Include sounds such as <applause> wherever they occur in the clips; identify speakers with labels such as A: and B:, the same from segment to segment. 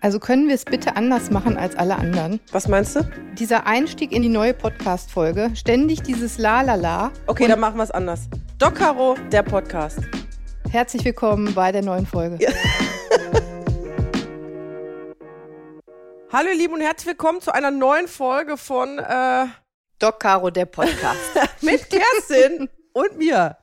A: Also können wir es bitte anders machen als alle anderen?
B: Was meinst du?
A: Dieser Einstieg in die neue Podcast-Folge, ständig dieses La La La.
B: Okay, dann machen wir es anders. Doc Caro, der Podcast.
A: Herzlich willkommen bei der neuen Folge.
B: Ja. <laughs> Hallo ihr Lieben und herzlich willkommen zu einer neuen Folge von äh,
A: Doc Caro, der Podcast. <laughs>
B: mit Kerstin und mir,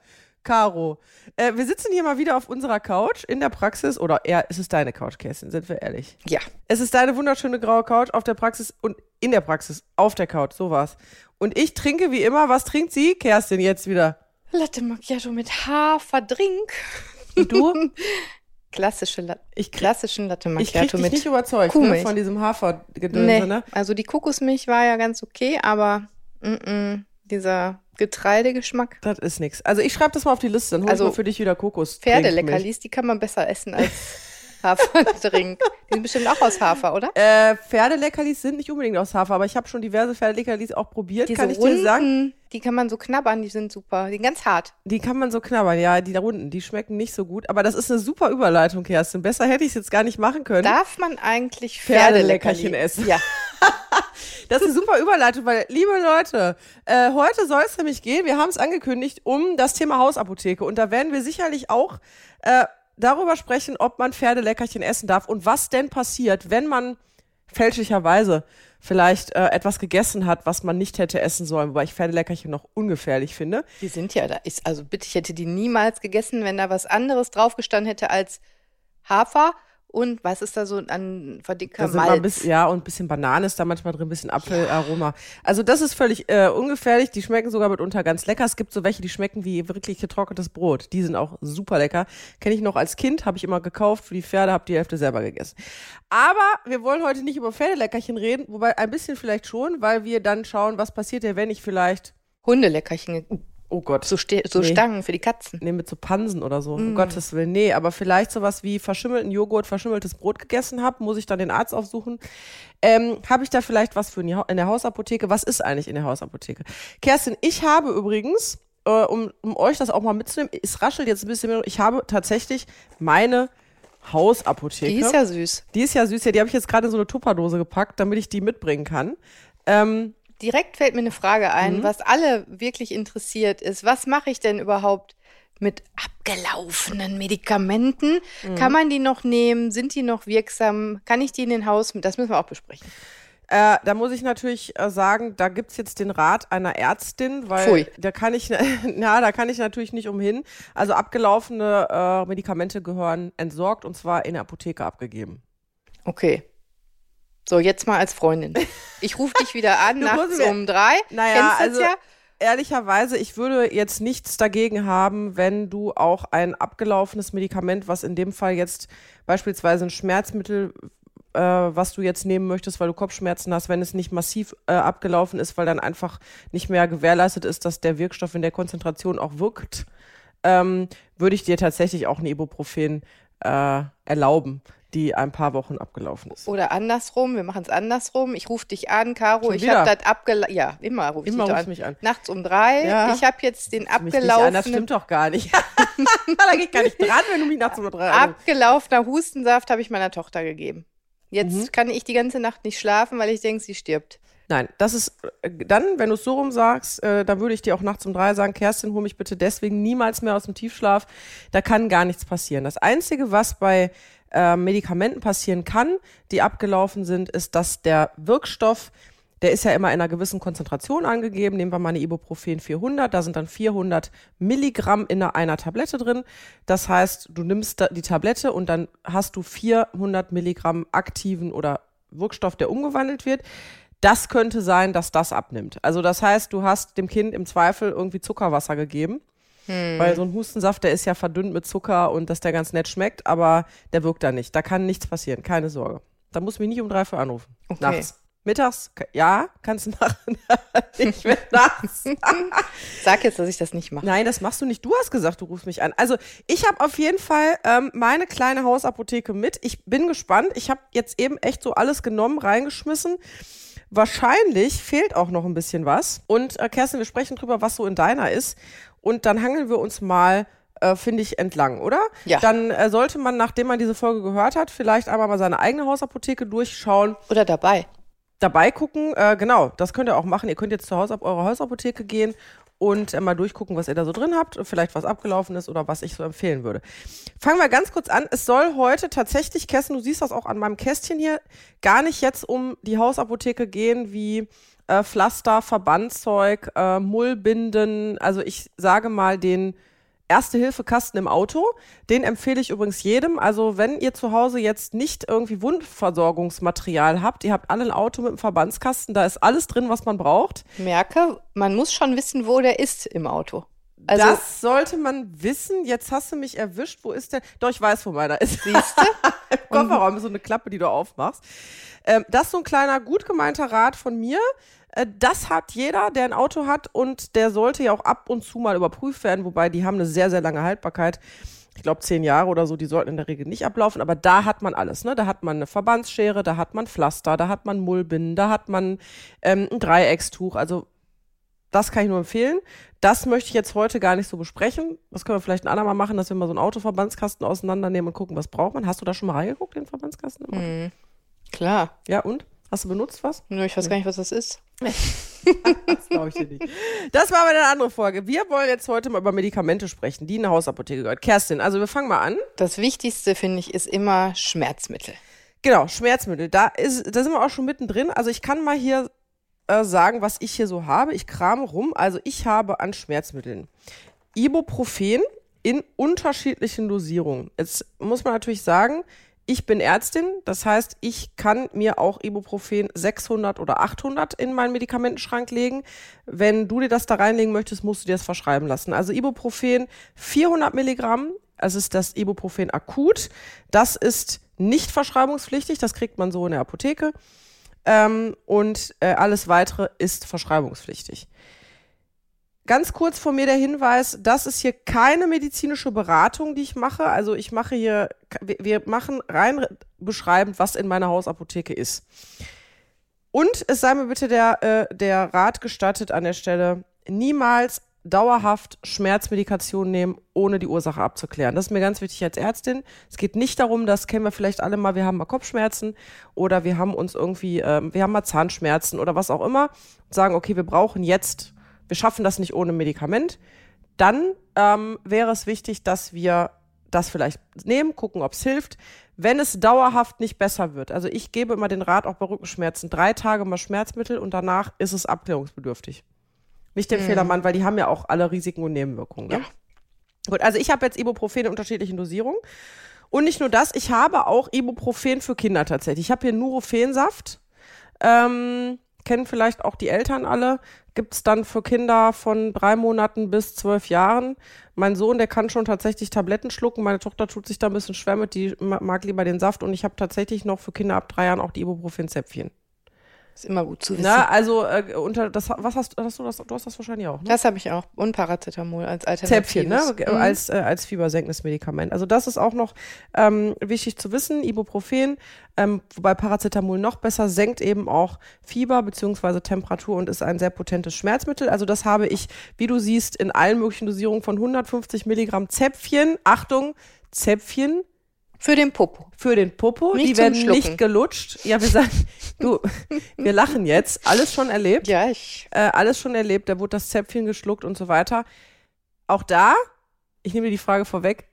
B: Caro. Äh, wir sitzen hier mal wieder auf unserer Couch in der Praxis. Oder eher, ist es deine Couch, Kerstin, sind wir ehrlich?
A: Ja.
B: Es ist deine wunderschöne graue Couch auf der Praxis und in der Praxis auf der Couch, so war's. Und ich trinke wie immer, was trinkt sie, Kerstin, jetzt wieder?
A: Latte Macchiato mit Haferdrink.
B: Und du? <laughs>
A: Klassische La
B: Ich krieg-
A: klassischen Latte
B: Ich krieg
A: Macchiato
B: dich
A: mit
B: nicht überzeugt ne, von diesem Hafergedönse,
A: Nee,
B: ne?
A: also die Kokosmilch war ja ganz okay, aber mm -mm, dieser Getreidegeschmack.
B: Das ist nix. Also ich schreibe das mal auf die Liste, dann hol
A: Also
B: ich mal für dich wieder Kokos.
A: Pferdeleckerlis, die kann man besser essen als <laughs> Haferdrink. <laughs> Die sind bestimmt auch aus Hafer, oder?
B: Äh, Pferdeleckerlis sind nicht unbedingt aus Hafer, aber ich habe schon diverse Pferdeleckerlis auch probiert,
A: Diese
B: kann ich
A: runden,
B: dir sagen.
A: die kann man so knabbern, die sind super. Die sind ganz hart.
B: Die kann man so knabbern, ja, die da runden, die schmecken nicht so gut. Aber das ist eine super Überleitung, Kerstin. Besser hätte ich es jetzt gar nicht machen können.
A: Darf man eigentlich
B: Pferdeleckerchen essen?
A: Ja. <laughs>
B: Das ist eine super Überleitung, weil, liebe Leute, äh, heute soll es nämlich gehen, wir haben es angekündigt, um das Thema Hausapotheke. Und da werden wir sicherlich auch äh, darüber sprechen, ob man Pferdeleckerchen essen darf und was denn passiert, wenn man fälschlicherweise vielleicht äh, etwas gegessen hat, was man nicht hätte essen sollen, wobei ich Pferdeleckerchen noch ungefährlich finde.
A: Die sind ja da. Ist, also bitte, ich hätte die niemals gegessen, wenn da was anderes draufgestanden hätte als Hafer und was ist da so an verdickter Malz.
B: bisschen, ja, und ein bisschen Banane ist da manchmal drin, ein bisschen Apfelaroma. Also das ist völlig äh, ungefährlich. Die schmecken sogar mitunter ganz lecker. Es gibt so welche, die schmecken wie wirklich getrocknetes Brot. Die sind auch super lecker. Kenne ich noch als Kind, habe ich immer gekauft für die Pferde, habe die Hälfte selber gegessen. Aber wir wollen heute nicht über Pferdeleckerchen reden, wobei ein bisschen vielleicht schon, weil wir dann schauen, was passiert ja, wenn ich vielleicht,
A: Hundeleckerchen,
B: oh Gott,
A: so, ste so
B: Nee.
A: Stangen für die Katzen.
B: Nee, mit so Pansen oder so.
A: Mm.
B: Um Gottes Willen. Nee, aber vielleicht sowas wie verschimmelten Joghurt, verschimmeltes Brot gegessen habe, muss ich dann den Arzt aufsuchen. Ähm, habe ich da vielleicht was für in, in der Hausapotheke? Was ist eigentlich in der Hausapotheke? Kerstin, ich habe übrigens, äh, um, um euch das auch mal mitzunehmen, es raschelt jetzt ein bisschen mehr, ich habe tatsächlich meine Hausapotheke.
A: Die ist ja süß.
B: die ist ja süß, ja, die habe ich jetzt gerade in so eine Tupperdose gepackt, damit ich die mitbringen kann. Ähm,
A: Direkt fällt mir eine Frage
B: Mhm.
A: ein, was alle wirklich interessiert ist. Was mache ich denn überhaupt mit abgelaufenen Medikamenten?
B: Mhm.
A: Kann man die noch nehmen? Sind die noch wirksam? Kann ich die in den Haus? Das müssen wir auch besprechen.
B: Äh, da muss ich natürlich äh, sagen, da gibt's jetzt den Rat einer Ärztin, weil
A: Pfui.
B: da kann ich, <laughs> ja, da kann ich natürlich nicht umhin. Also abgelaufene äh, Medikamente gehören entsorgt und zwar in der Apotheke abgegeben.
A: Okay. So, jetzt mal als Freundin. Ich rufe dich wieder <laughs> an, nachts um drei.
B: Naja,
A: Kennst
B: also
A: ja?
B: ehrlicherweise, ich würde jetzt nichts dagegen haben, wenn du auch ein abgelaufenes Medikament, was in dem Fall jetzt beispielsweise ein Schmerzmittel, äh, was du jetzt nehmen möchtest, weil du Kopfschmerzen hast, wenn es nicht massiv äh, abgelaufen ist, weil dann einfach nicht mehr gewährleistet ist, dass der Wirkstoff in der Konzentration auch wirkt, ähm, würde ich dir tatsächlich auch ein Ibuprofen äh, erlauben, die ein paar Wochen abgelaufen ist.
A: Oder andersrum, wir machen es andersrum. Ich rufe dich an, Caro,
B: Schon
A: ich habe das abgelaufen. Ja, immer rufe ich
B: Immer
A: dich an.
B: mich an.
A: Nachts um drei.
B: Ja.
A: Ich habe jetzt den
B: an, Das
A: abgelaufenen,
B: stimmt doch gar nicht. <laughs> da geht gar nicht dran, wenn du mich nachts um drei anrufst.
A: abgelaufener Hustensaft habe ich meiner Tochter gegeben. Jetzt
B: Mhm.
A: kann ich die ganze Nacht nicht schlafen, weil ich denke, sie stirbt.
B: Nein, das ist äh, dann, wenn du es so rum sagst, äh, dann würde ich dir auch nachts um drei sagen, Kerstin, hol mich bitte deswegen niemals mehr aus dem Tiefschlaf. Da kann gar nichts passieren. Das Einzige, was bei äh, Medikamenten passieren kann, die abgelaufen sind, ist, dass der Wirkstoff, der ist ja immer in einer gewissen Konzentration angegeben. Nehmen wir mal eine Ibuprofen 400, da sind dann 400 Milligramm in einer, Tablette drin. Das heißt, du nimmst die Tablette und dann hast du 400 Milligramm aktiven oder Wirkstoff, der umgewandelt wird. Das könnte sein, dass das abnimmt. Also das heißt, du hast dem Kind im Zweifel irgendwie Zuckerwasser gegeben. Weil so ein Hustensaft, der ist ja verdünnt mit Zucker und dass der ganz nett schmeckt, aber der wirkt da nicht. Da kann nichts passieren, keine Sorge. Da muss mich nicht um drei für anrufen.
A: Okay.
B: Nachts. Mittags, ja, kannst du machen. <laughs> nicht mehr nachts. <laughs>
A: Sag jetzt, dass ich das nicht mache.
B: Nein, das machst du nicht. Du hast gesagt, du rufst mich an. Also ich habe auf jeden Fall ähm, meine kleine Hausapotheke mit. Ich bin gespannt. Ich habe jetzt eben echt so alles genommen, reingeschmissen. Wahrscheinlich fehlt auch noch ein bisschen was. Und äh, Kerstin, wir sprechen drüber, was so in deiner ist. Und dann hangeln wir uns mal äh, finde ich, entlang, oder?
A: Ja.
B: Dann äh, sollte man, nachdem man diese Folge gehört hat, vielleicht einmal mal seine eigene Hausapotheke durchschauen
A: Oder dabei.
B: dabei gucken. Äh, genau, das könnt ihr auch machen. Ihr könnt jetzt zu Hause auf eure Hausapotheke gehen und mal durchgucken, was ihr da so drin habt, vielleicht was abgelaufen ist oder was ich so empfehlen würde. Fangen wir ganz kurz an. Es soll heute tatsächlich, Kerstin, du siehst das auch an meinem Kästchen hier, gar nicht jetzt um die Hausapotheke gehen wie äh, Pflaster, Verbandzeug, äh, Mullbinden. Also ich sage mal den Erste-Hilfe-Kasten im Auto. Den empfehle ich übrigens jedem. Also wenn ihr zu Hause jetzt nicht irgendwie Wundversorgungsmaterial habt, ihr habt alle ein Auto mit einem Verbandskasten, da ist alles drin, was man braucht.
A: Merke, man muss schon wissen, wo der ist im Auto. Also,
B: das sollte man wissen. Jetzt hast du mich erwischt. Wo ist der? Doch, ich weiß, wo meiner ist.
A: siehst du? <laughs>
B: Im Kofferraum ist so eine Klappe, die du aufmachst. Ähm, das ist so ein kleiner, gut gemeinter Rat von mir. Äh, das hat jeder, der ein Auto hat und der sollte ja auch ab und zu mal überprüft werden, wobei die haben eine sehr, sehr lange Haltbarkeit. Ich glaube, zehn Jahre oder so, die sollten in der Regel nicht ablaufen, aber da hat man alles. Ne? Da hat man eine Verbandsschere, da hat man Pflaster, da hat man Mullbinden, da hat man ähm, ein Dreieckstuch. Also das kann ich nur empfehlen. Das möchte ich jetzt heute gar nicht so besprechen. Das können wir vielleicht ein andermal machen, dass wir mal so einen Autoverbandskasten auseinandernehmen und gucken, was braucht man. Hast du da schon mal reingeguckt, den Verbandskasten?
A: Mhm. Klar.
B: Ja, und? Hast du benutzt was?
A: Nur ich weiß gar nicht, was das ist. <laughs>
B: Das glaube ich dir nicht. Das war aber eine andere Folge. Wir wollen jetzt heute mal über Medikamente sprechen, die in der Hausapotheke gehört. Kerstin, also wir fangen mal an.
A: Das Wichtigste, finde ich, ist immer Schmerzmittel.
B: Genau, Schmerzmittel. Da, ist, da sind wir auch schon mittendrin. Also ich kann mal hier äh, sagen, was ich hier so habe. Ich krame rum. Also ich habe an Schmerzmitteln Ibuprofen in unterschiedlichen Dosierungen. Jetzt muss man natürlich sagen, ich bin Ärztin, das heißt, ich kann mir auch Ibuprofen 600 oder 800 in meinen Medikamentenschrank legen. Wenn du dir das da reinlegen möchtest, musst du dir das verschreiben lassen. Also Ibuprofen 400 Milligramm, es ist das Ibuprofen akut. Das ist nicht verschreibungspflichtig, das kriegt man so in der Apotheke. Ähm, und äh, alles weitere ist verschreibungspflichtig. Ganz kurz von mir der Hinweis, das ist hier keine medizinische Beratung, die ich mache. Also ich mache hier, wir- machen rein beschreibend, was in meiner Hausapotheke ist. Und es sei mir bitte der, äh, der Rat gestattet an der Stelle, niemals dauerhaft Schmerzmedikation nehmen, ohne die Ursache abzuklären. Das ist mir ganz wichtig als Ärztin. Es geht nicht darum, das kennen wir vielleicht alle mal, wir haben mal Kopfschmerzen oder wir haben uns irgendwie, ähm, wir haben mal Zahnschmerzen oder was auch immer und sagen, okay, wir brauchen jetzt, wir schaffen das nicht ohne Medikament. Dann ähm, wäre es wichtig, dass wir das vielleicht nehmen, gucken, ob es hilft. Wenn es dauerhaft nicht besser wird, also ich gebe immer den Rat, auch bei Rückenschmerzen, drei Tage mal Schmerzmittel und danach ist es abklärungsbedürftig. Nicht den Fehlermann, weil die haben ja auch alle Risiken und Nebenwirkungen. Ne?
A: Ja.
B: Gut, also ich habe jetzt Ibuprofen in unterschiedlichen Dosierungen. Und nicht nur das, ich habe auch Ibuprofen für Kinder tatsächlich. Ich habe hier Nurofen-Saft. Ähm, kennen vielleicht auch die Eltern alle. Gibt's dann für Kinder von drei Monaten bis zwölf Jahren. Mein Sohn, der kann schon tatsächlich Tabletten schlucken. Meine Tochter tut sich da ein bisschen schwer mit, die ma- mag lieber den Saft. Und ich habe tatsächlich noch für Kinder ab drei Jahren auch die Ibuprofen-Zäpfchen.
A: Ist immer gut zu wissen.
B: Na, also äh, unter das, was hast, hast du das? Du hast das wahrscheinlich auch, ne?
A: Das habe ich auch. Und Paracetamol als Alternative.
B: Zäpfchen, ne?
A: Mhm.
B: Als, äh, als fiebersenkendes Medikament. Also das ist auch noch ähm, wichtig zu wissen. Ibuprofen, ähm, wobei Paracetamol noch besser, senkt eben auch Fieber beziehungsweise Temperatur und ist ein sehr potentes Schmerzmittel. Also das habe ich, wie du siehst, in allen möglichen Dosierungen von 150 Milligramm Zäpfchen. Achtung, Zäpfchen
A: Für den Popo.
B: für den Popo.
A: Nicht
B: Die werden
A: Schlucken.
B: nicht gelutscht. Ja, wir sagen, du, <laughs> wir lachen jetzt. Alles schon erlebt
A: Ja, ich.
B: äh, alles schon erlebt, da wurde das Zäpfchen geschluckt und so weiter. Auch da, ich nehme dir die Frage vorweg,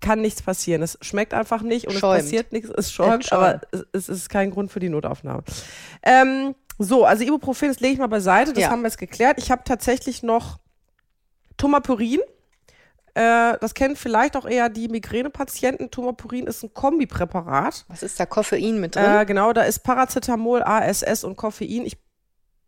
B: kann nichts passieren. Es schmeckt einfach nicht und
A: Schäumt.
B: es passiert nichts, es schäumt,
A: Es schäumt.
B: aber es, es ist kein Grund für die Notaufnahme. Ähm, so, also Ibuprofen, das lege ich mal beiseite, das
A: Ja.
B: haben wir jetzt geklärt. Ich habe tatsächlich noch Tomapyrin. Äh, das kennen vielleicht auch eher die Migränepatienten. Tomapyrin ist ein Kombipräparat.
A: Was ist da Koffein mit drin?
B: Äh, genau, da ist Paracetamol, ASS und Koffein. Ich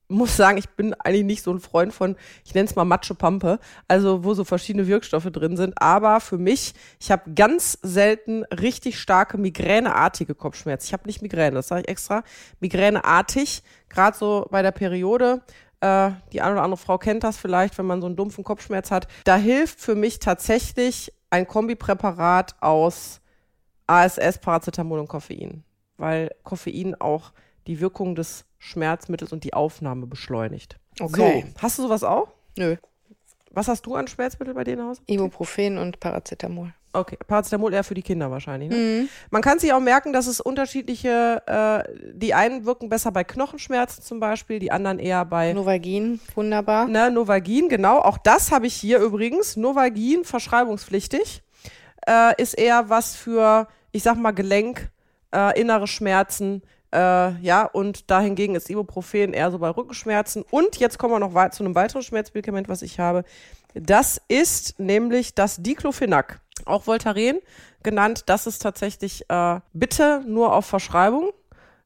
B: muss sagen, ich bin eigentlich nicht so ein Freund von, ich nenne es mal Matschepampe, also wo so verschiedene Wirkstoffe drin sind. Aber für mich, ich habe ganz selten richtig starke migräneartige Kopfschmerzen. Ich habe nicht Migräne, das sage ich extra. Migräneartig, gerade so bei der Periode. Äh, die eine oder andere Frau kennt das vielleicht, wenn man so einen dumpfen Kopfschmerz hat. Da hilft für mich tatsächlich ein Kombipräparat aus ASS, Paracetamol und Koffein, weil Koffein auch die Wirkung des Schmerzmittels und die Aufnahme beschleunigt.
A: Okay.
B: So, hast du sowas auch?
A: Nö.
B: Was hast du an Schmerzmittel bei dir in Hause?
A: Ibuprofen und Paracetamol.
B: Okay, Paracetamol eher für die Kinder wahrscheinlich. Ne? Mhm. Man kann sich auch merken, dass es unterschiedliche, äh, die einen wirken besser bei Knochenschmerzen zum Beispiel, die anderen eher bei
A: Novagin, wunderbar.
B: Ne, Novagin, genau. Auch das habe ich hier übrigens. Novagin, verschreibungspflichtig, äh, ist eher was für, ich sag mal, Gelenk, äh, innere Schmerzen, äh, ja, und dahingegen ist Ibuprofen eher so bei Rückenschmerzen. Und jetzt kommen wir noch zu einem weiteren Schmerzmedikament, was ich habe. Das ist nämlich das Diclofenac, auch Voltaren genannt. Das ist tatsächlich äh, bitte nur auf Verschreibung,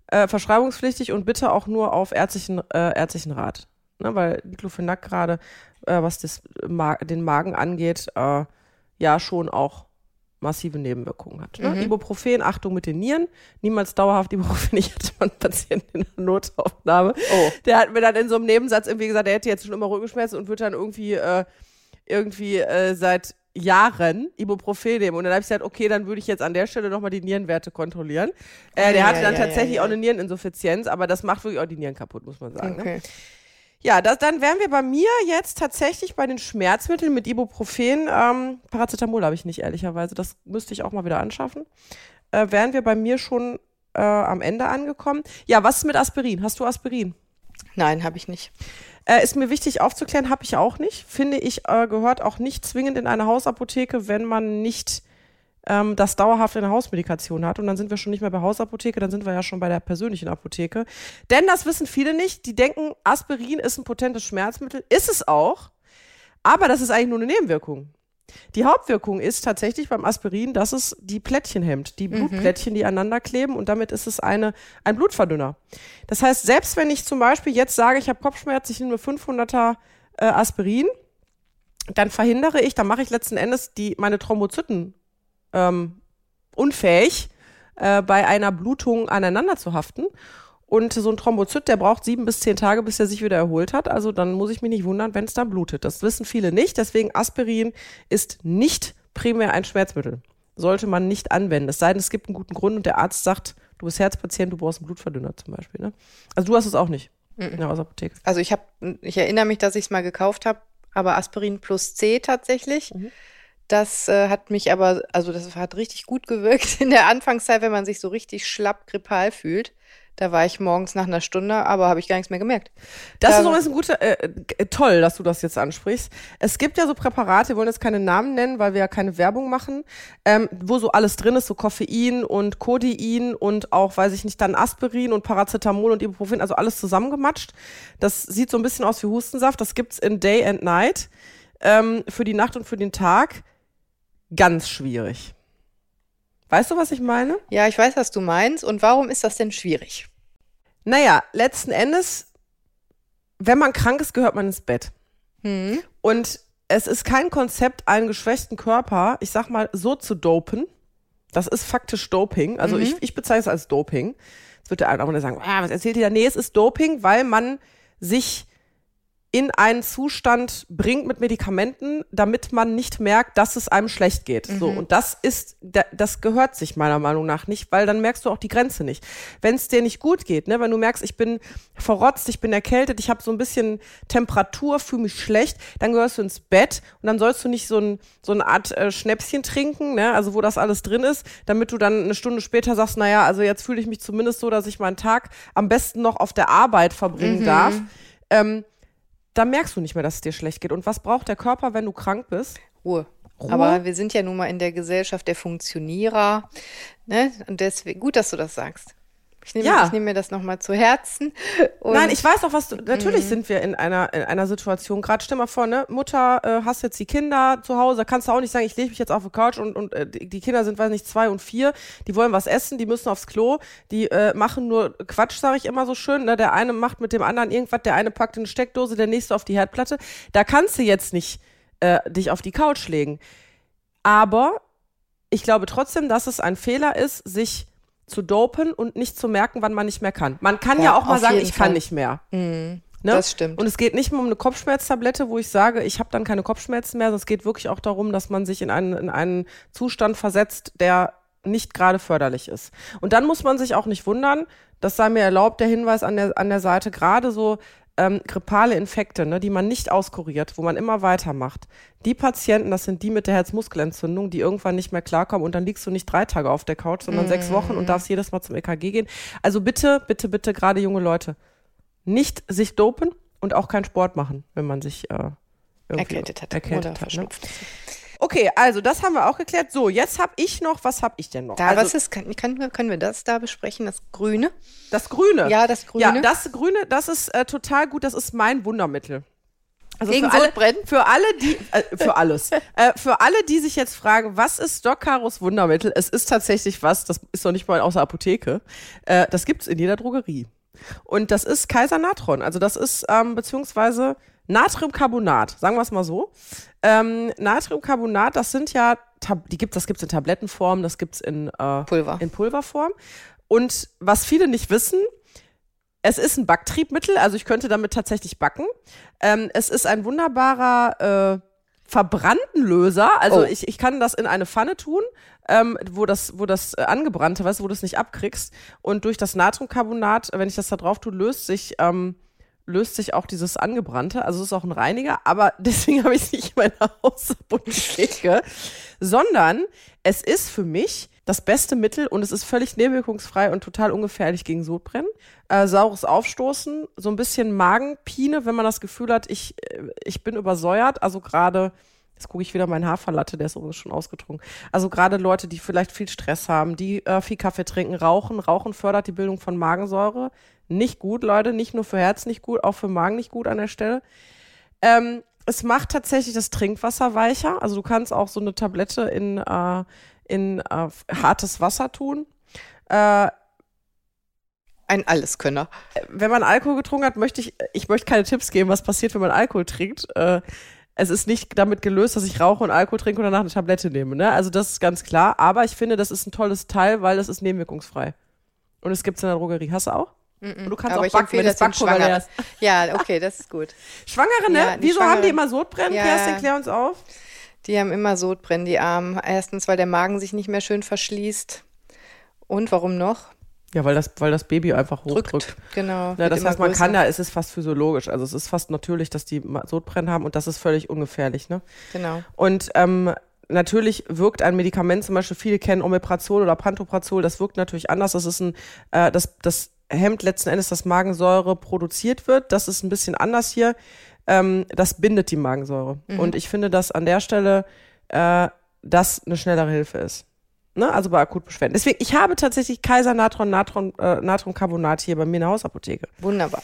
B: äh, verschreibungspflichtig und bitte auch nur auf ärztlichen, äh, ärztlichen Rat. Ne, weil Diclofenac gerade, äh, was das, Ma den Magen angeht, äh, ja schon auch massive Nebenwirkungen hat. Ne? Mhm. Ibuprofen, Achtung mit den Nieren, niemals dauerhaft Ibuprofen. <laughs> Ich hatte mal einen Patienten in der Notaufnahme, oh. der hat mir dann in so einem Nebensatz irgendwie gesagt, er hätte jetzt schon immer Rückenschmerzen und wird dann irgendwie, äh, irgendwie äh, seit Jahren Ibuprofen nehmen. Und dann habe ich gesagt, okay, dann würde ich jetzt an der Stelle nochmal die Nierenwerte kontrollieren. Äh, der ja, hatte dann ja, tatsächlich ja, auch eine Niereninsuffizienz, aber das macht wirklich auch die Nieren kaputt, muss man sagen. Ne? Okay. Ne? Ja, das, dann wären wir bei mir jetzt tatsächlich bei den Schmerzmitteln mit Ibuprofen. Ähm, Paracetamol habe ich nicht, ehrlicherweise. Das müsste ich auch mal wieder anschaffen. Äh, wären wir bei mir schon äh, am Ende angekommen. Ja, was ist mit Aspirin? Hast du Aspirin?
A: Nein, habe ich nicht.
B: Äh, ist mir wichtig aufzuklären, habe ich auch nicht. Finde ich, äh, gehört auch nicht zwingend in eine Hausapotheke, wenn man nicht ähm, das dauerhaft in der Hausmedikation hat. Und dann sind wir schon nicht mehr bei Hausapotheke, dann sind wir ja schon bei der persönlichen Apotheke. Denn das wissen viele nicht. Die denken, Aspirin ist ein potentes Schmerzmittel. Ist es auch. Aber das ist eigentlich nur eine Nebenwirkung. Die Hauptwirkung ist tatsächlich beim Aspirin, dass es die Plättchen hemmt, die mhm. Blutplättchen, die aneinander kleben und damit ist es eine, ein Blutverdünner. Das heißt, selbst wenn ich zum Beispiel jetzt sage, ich habe Kopfschmerzen, ich nehme 500er äh, Aspirin, dann verhindere ich, dann mache ich letzten Endes die, meine Thrombozyten ähm, unfähig, äh, bei einer Blutung aneinander zu haften. Und so ein Thrombozyt, der braucht sieben bis zehn Tage, bis er sich wieder erholt hat. Also dann muss ich mich nicht wundern, wenn es dann blutet. Das wissen viele nicht. Deswegen Aspirin ist nicht primär ein Schmerzmittel. Sollte man nicht anwenden. Es sei denn, es gibt einen guten Grund und der Arzt sagt, du bist Herzpatient, du brauchst einen Blutverdünner zum Beispiel. Ne? Also du hast es auch nicht
A: mhm. in der Hausapotheke. Also ich habe, ich erinnere mich, dass ich es mal gekauft habe, aber Aspirin plus C tatsächlich. Mhm. Das äh, hat mich aber, also das hat richtig gut gewirkt <laughs> in der Anfangszeit, wenn man sich so richtig schlapp grippal fühlt. Da war ich morgens nach einer Stunde, aber habe ich gar nichts mehr gemerkt.
B: Das da ist übrigens ein guter, äh, äh, toll, dass du das jetzt ansprichst. Es gibt ja so Präparate, wir wollen jetzt keine Namen nennen, weil wir ja keine Werbung machen, ähm, wo so alles drin ist, so Koffein und Codein und auch, weiß ich nicht, dann Aspirin und Paracetamol und Ibuprofen, also alles zusammengematscht. Das sieht so ein bisschen aus wie Hustensaft. Das gibt's in Day and Night ähm, für die Nacht und für den Tag ganz schwierig. Weißt du, was ich meine?
A: Ja, ich weiß, was du meinst. Und warum ist das denn schwierig?
B: Naja, letzten Endes, wenn man krank ist, gehört man ins Bett. Hm. Und es ist kein Konzept, einen geschwächten Körper, ich sag mal, so zu dopen. Das ist faktisch Doping. Also mhm. ich, ich bezeichne es als Doping. Jetzt wird der eine auch mal sagen, ah, was erzählt ihr da? Nee, es ist Doping, weil man sich in einen Zustand bringt mit Medikamenten, damit man nicht merkt, dass es einem schlecht geht. Mhm. So und das ist, das gehört sich meiner Meinung nach nicht, weil dann merkst du auch die Grenze nicht. Wenn es dir nicht gut geht, ne, wenn du merkst, ich bin verrotzt, ich bin erkältet, ich habe so ein bisschen Temperatur, fühle mich schlecht, dann gehörst du ins Bett und dann sollst du nicht so ein so eine Art äh, Schnäpschen trinken, ne, also wo das alles drin ist, damit du dann eine Stunde später sagst, naja, also jetzt fühle ich mich zumindest so, dass ich meinen Tag am besten noch auf der Arbeit verbringen mhm. darf. Ähm, da merkst du nicht mehr, dass es dir schlecht geht. Und was braucht der Körper, wenn du krank bist?
A: Ruhe. Ruhe. Aber wir sind ja nun mal in der Gesellschaft der Funktionierer. Ne? Und deswegen, gut, dass du das sagst. Ich nehme, ja. ich nehme mir das nochmal zu Herzen.
B: Nein, ich weiß auch, was du. Natürlich mhm. sind wir in einer, in einer Situation. Gerade stell mal vor, ne, Mutter, äh, hast jetzt die Kinder zu Hause, kannst du auch nicht sagen, ich lege mich jetzt auf die Couch und, und äh, die Kinder sind, weiß nicht, zwei und vier, die wollen was essen, die müssen aufs Klo, die äh, machen nur Quatsch, sage ich immer so schön. Ne? Der eine macht mit dem anderen irgendwas, der eine packt in eine Steckdose, der nächste auf die Herdplatte. Da kannst du jetzt nicht äh, dich auf die Couch legen. Aber ich glaube trotzdem, dass es ein Fehler ist, sich zu dopen und nicht zu merken, wann man nicht mehr kann. Man kann ja, ja auch mal sagen, ich Fall. kann nicht mehr.
A: Mhm. Ne? Das stimmt.
B: Und es geht nicht nur um eine Kopfschmerztablette, wo ich sage, ich habe dann keine Kopfschmerzen mehr, sondern es geht wirklich auch darum, dass man sich in einen, in einen Zustand versetzt, der nicht gerade förderlich ist. Und dann muss man sich auch nicht wundern, das sei mir erlaubt, der Hinweis an der, an der Seite, gerade so ähm, grippale Infekte, ne, die man nicht auskuriert, wo man immer weitermacht. Die Patienten, das sind die mit der Herzmuskelentzündung, die irgendwann nicht mehr klarkommen und dann liegst du nicht drei Tage auf der Couch, sondern mm. sechs Wochen und darfst jedes Mal zum EKG gehen. Also bitte, bitte, bitte, gerade junge Leute, nicht sich dopen und auch keinen Sport machen, wenn man sich äh,
A: erkältet hat.
B: Erkältet oder hat ne? Okay, also das haben wir auch geklärt. So, jetzt habe ich noch, was habe ich denn noch?
A: Da,
B: also,
A: was ist, kann, können, können wir das da besprechen? Das Grüne?
B: Das Grüne?
A: Ja, das Grüne.
B: Ja, das Grüne, das ist äh, total gut. Das ist mein Wundermittel.
A: Also Gegen
B: für alle,
A: Sodbrennen?
B: für alle, die, äh, für alles. <laughs> äh, für alle, die sich jetzt fragen, was ist Doc Caros Wundermittel? Es ist tatsächlich was, das ist doch nicht mal aus der Apotheke. Äh, das gibt's in jeder Drogerie. Und das ist Kaisernatron. Also das ist, ähm, beziehungsweise Natriumcarbonat, sagen wir es mal so. Ähm, Natriumcarbonat, das sind ja, die gibt, das gibt's in Tablettenform, das gibt's in, äh,
A: Pulver.
B: in Pulverform. Und was viele nicht wissen, es ist ein Backtriebmittel, also ich könnte damit tatsächlich backen. Ähm, es ist ein wunderbarer äh, Verbranntenlöser. Also oh. ich, ich kann das in eine Pfanne tun, ähm, wo das, wo das äh, angebrannte, weißt du, wo du es nicht abkriegst. Und durch das Natriumcarbonat, wenn ich das da drauf tue, löst sich ähm, löst sich auch dieses Angebrannte. Also es ist auch ein Reiniger, aber <laughs> deswegen habe ich es nicht in meiner Hausapotheke, sondern es ist für mich das beste Mittel und es ist völlig nebenwirkungsfrei und total ungefährlich gegen Sodbrennen. Äh, saures Aufstoßen, so ein bisschen Magenpine, wenn man das Gefühl hat, ich, äh, ich bin übersäuert, also gerade Jetzt gucke ich wieder meinen Haferlatte, der ist übrigens schon ausgetrunken. Also gerade Leute, die vielleicht viel Stress haben, die äh, viel Kaffee trinken, rauchen. Rauchen fördert die Bildung von Magensäure. Nicht gut, Leute. Nicht nur für Herz nicht gut, auch für Magen nicht gut an der Stelle. Ähm, es macht tatsächlich das Trinkwasser weicher. Also du kannst auch so eine Tablette in, äh, in äh, hartes Wasser tun. Äh,
A: ein Alleskönner.
B: Wenn man Alkohol getrunken hat, möchte ich, ich möchte keine Tipps geben, was passiert, wenn man Alkohol trinkt. Es ist nicht damit gelöst, dass ich rauche und Alkohol trinke und danach eine Tablette nehme. Ne? Also das ist ganz klar. Aber ich finde, das ist ein tolles Teil, weil das ist nebenwirkungsfrei. Und es gibt es in der Drogerie. Hast du auch?
A: Und du kannst Aber auch backen, wenn das Backpulver leer. <laughs> Ja, okay, das ist gut.
B: Schwangere, ne? Ja, Wieso Schwangere, haben die immer Sodbrennen? Ja, Kerstin, klär uns auf.
A: Die haben immer Sodbrennen, die Armen. Erstens, weil der Magen sich nicht mehr schön verschließt. Und warum noch?
B: Ja, weil das, weil das Baby einfach hochdrückt. Drückt,
A: genau.
B: Ja, das heißt, man größer. kann ja, es ist fast physiologisch. Also es ist fast natürlich, dass die Sodbrennen haben und das ist völlig ungefährlich, ne?
A: Genau.
B: Und ähm, natürlich wirkt ein Medikament, zum Beispiel viele kennen Omeprazol oder Pantoprazol, das wirkt natürlich anders. Das ist ein, äh, das, das hemmt letzten Endes, dass Magensäure produziert wird. Das ist ein bisschen anders hier. Ähm, das bindet die Magensäure. Mhm. Und ich finde, dass an der Stelle äh, das eine schnellere Hilfe ist. Ne? Also bei Akutbeschwerden. Deswegen, ich habe tatsächlich Kaiser Natron, äh, Natriumcarbonat hier bei mir in der Hausapotheke.
A: Wunderbar.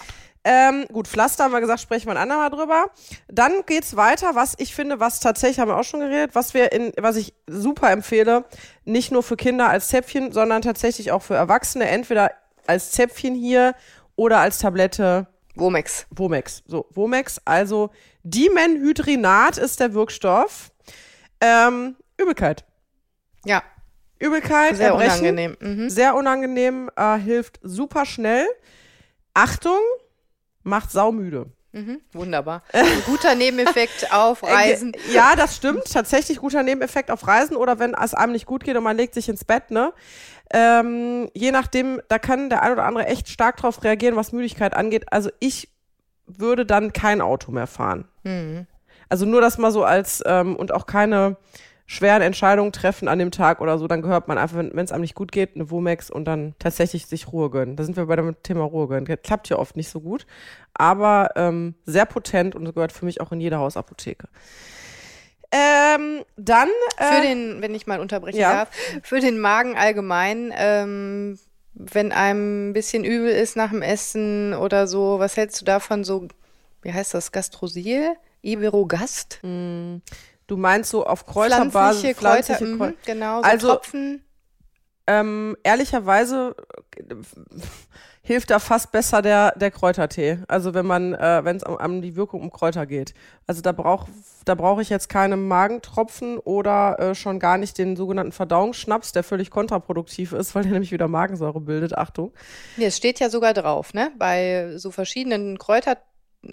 B: Ähm, gut, Pflaster haben wir gesagt, sprechen wir ein andermal drüber. Dann geht's weiter, was ich finde, was tatsächlich, haben wir auch schon geredet, was wir in, was ich super empfehle, nicht nur für Kinder als Zäpfchen, sondern tatsächlich auch für Erwachsene, entweder als Zäpfchen hier oder als Tablette.
A: Womex.
B: Womex. So, Womex, also Dimenhydrinat ist der Wirkstoff. Ähm, Übelkeit.
A: Ja,
B: Übelkeit,
A: sehr
B: Erbrechen,
A: unangenehm. Mhm.
B: Sehr unangenehm, äh, hilft super schnell. Achtung, macht saumüde.
A: Mhm, wunderbar. Ein guter Nebeneffekt <laughs> auf äh, Reisen.
B: Ja, das stimmt. Tatsächlich guter Nebeneffekt auf Reisen oder wenn es einem nicht gut geht und man legt sich ins Bett, ne? Ähm, je nachdem, da kann der ein oder andere echt stark drauf reagieren, was Müdigkeit angeht. Also ich würde dann kein Auto mehr fahren. Mhm. Also nur das mal so als ähm, und auch keine schweren Entscheidungen treffen an dem Tag oder so, dann gehört man einfach, wenn es einem nicht gut geht, eine Womex und dann tatsächlich sich Ruhe gönnen. Da sind wir bei dem Thema Ruhe gönnen. Das klappt ja oft nicht so gut, aber ähm, sehr potent und gehört für mich auch in jede Hausapotheke. Ähm, dann.
A: Äh, für den, wenn ich mal unterbrechen ja. darf, für den Magen allgemein, ähm, wenn einem ein bisschen übel ist nach dem Essen oder so, was hältst du davon so, wie heißt das, Gastrosil? Iberogast?
B: Mm. Du meinst so auf Kräuterbasis, pflanzliche, pflanzliche
A: Kräuter,
B: Kräuter.
A: Mhm, genau,
B: so also, Tropfen. Ähm, ehrlicherweise äh, hilft da fast besser der, der Kräutertee. Also wenn man, äh, wenn es um, um, die Wirkung um Kräuter geht. Also da brauche da brauch ich jetzt keine Magentropfen oder äh, schon gar nicht den sogenannten Verdauungsschnaps, der völlig kontraproduktiv ist, weil der nämlich wieder Magensäure bildet. Achtung.
A: Nee, es steht ja sogar drauf, ne? Bei so verschiedenen Kräuter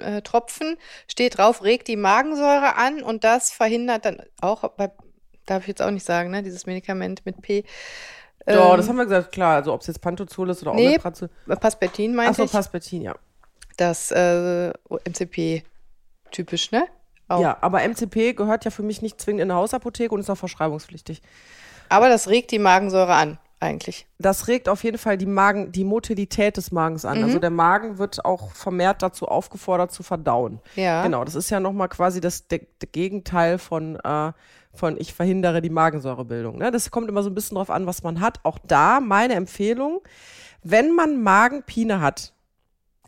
A: äh, Tropfen steht drauf, regt die Magensäure an und das verhindert dann auch, bei, darf ich jetzt auch nicht sagen, ne, dieses Medikament mit P.
B: Ja, ähm, das haben wir gesagt, klar. Also ob es jetzt Pantozol ist oder
A: nee, Omeprazol. Paspetin meinst du?
B: Achso, Paspetin, ja.
A: Das äh, MCP typisch, ne?
B: Auch. Ja, aber MCP gehört ja für mich nicht zwingend in eine Hausapotheke und ist auch verschreibungspflichtig.
A: Aber das regt die Magensäure an, eigentlich.
B: Das regt auf jeden Fall die Magen, die Motilität des Magens an. Also mhm. Also der Magen wird auch vermehrt dazu aufgefordert zu verdauen. Ja. Genau, das ist ja nochmal quasi das der Gegenteil von, äh, von ich verhindere die Magensäurebildung. Ne? Das kommt immer so ein bisschen drauf an, was man hat. Auch da meine Empfehlung, wenn man Magenpine hat.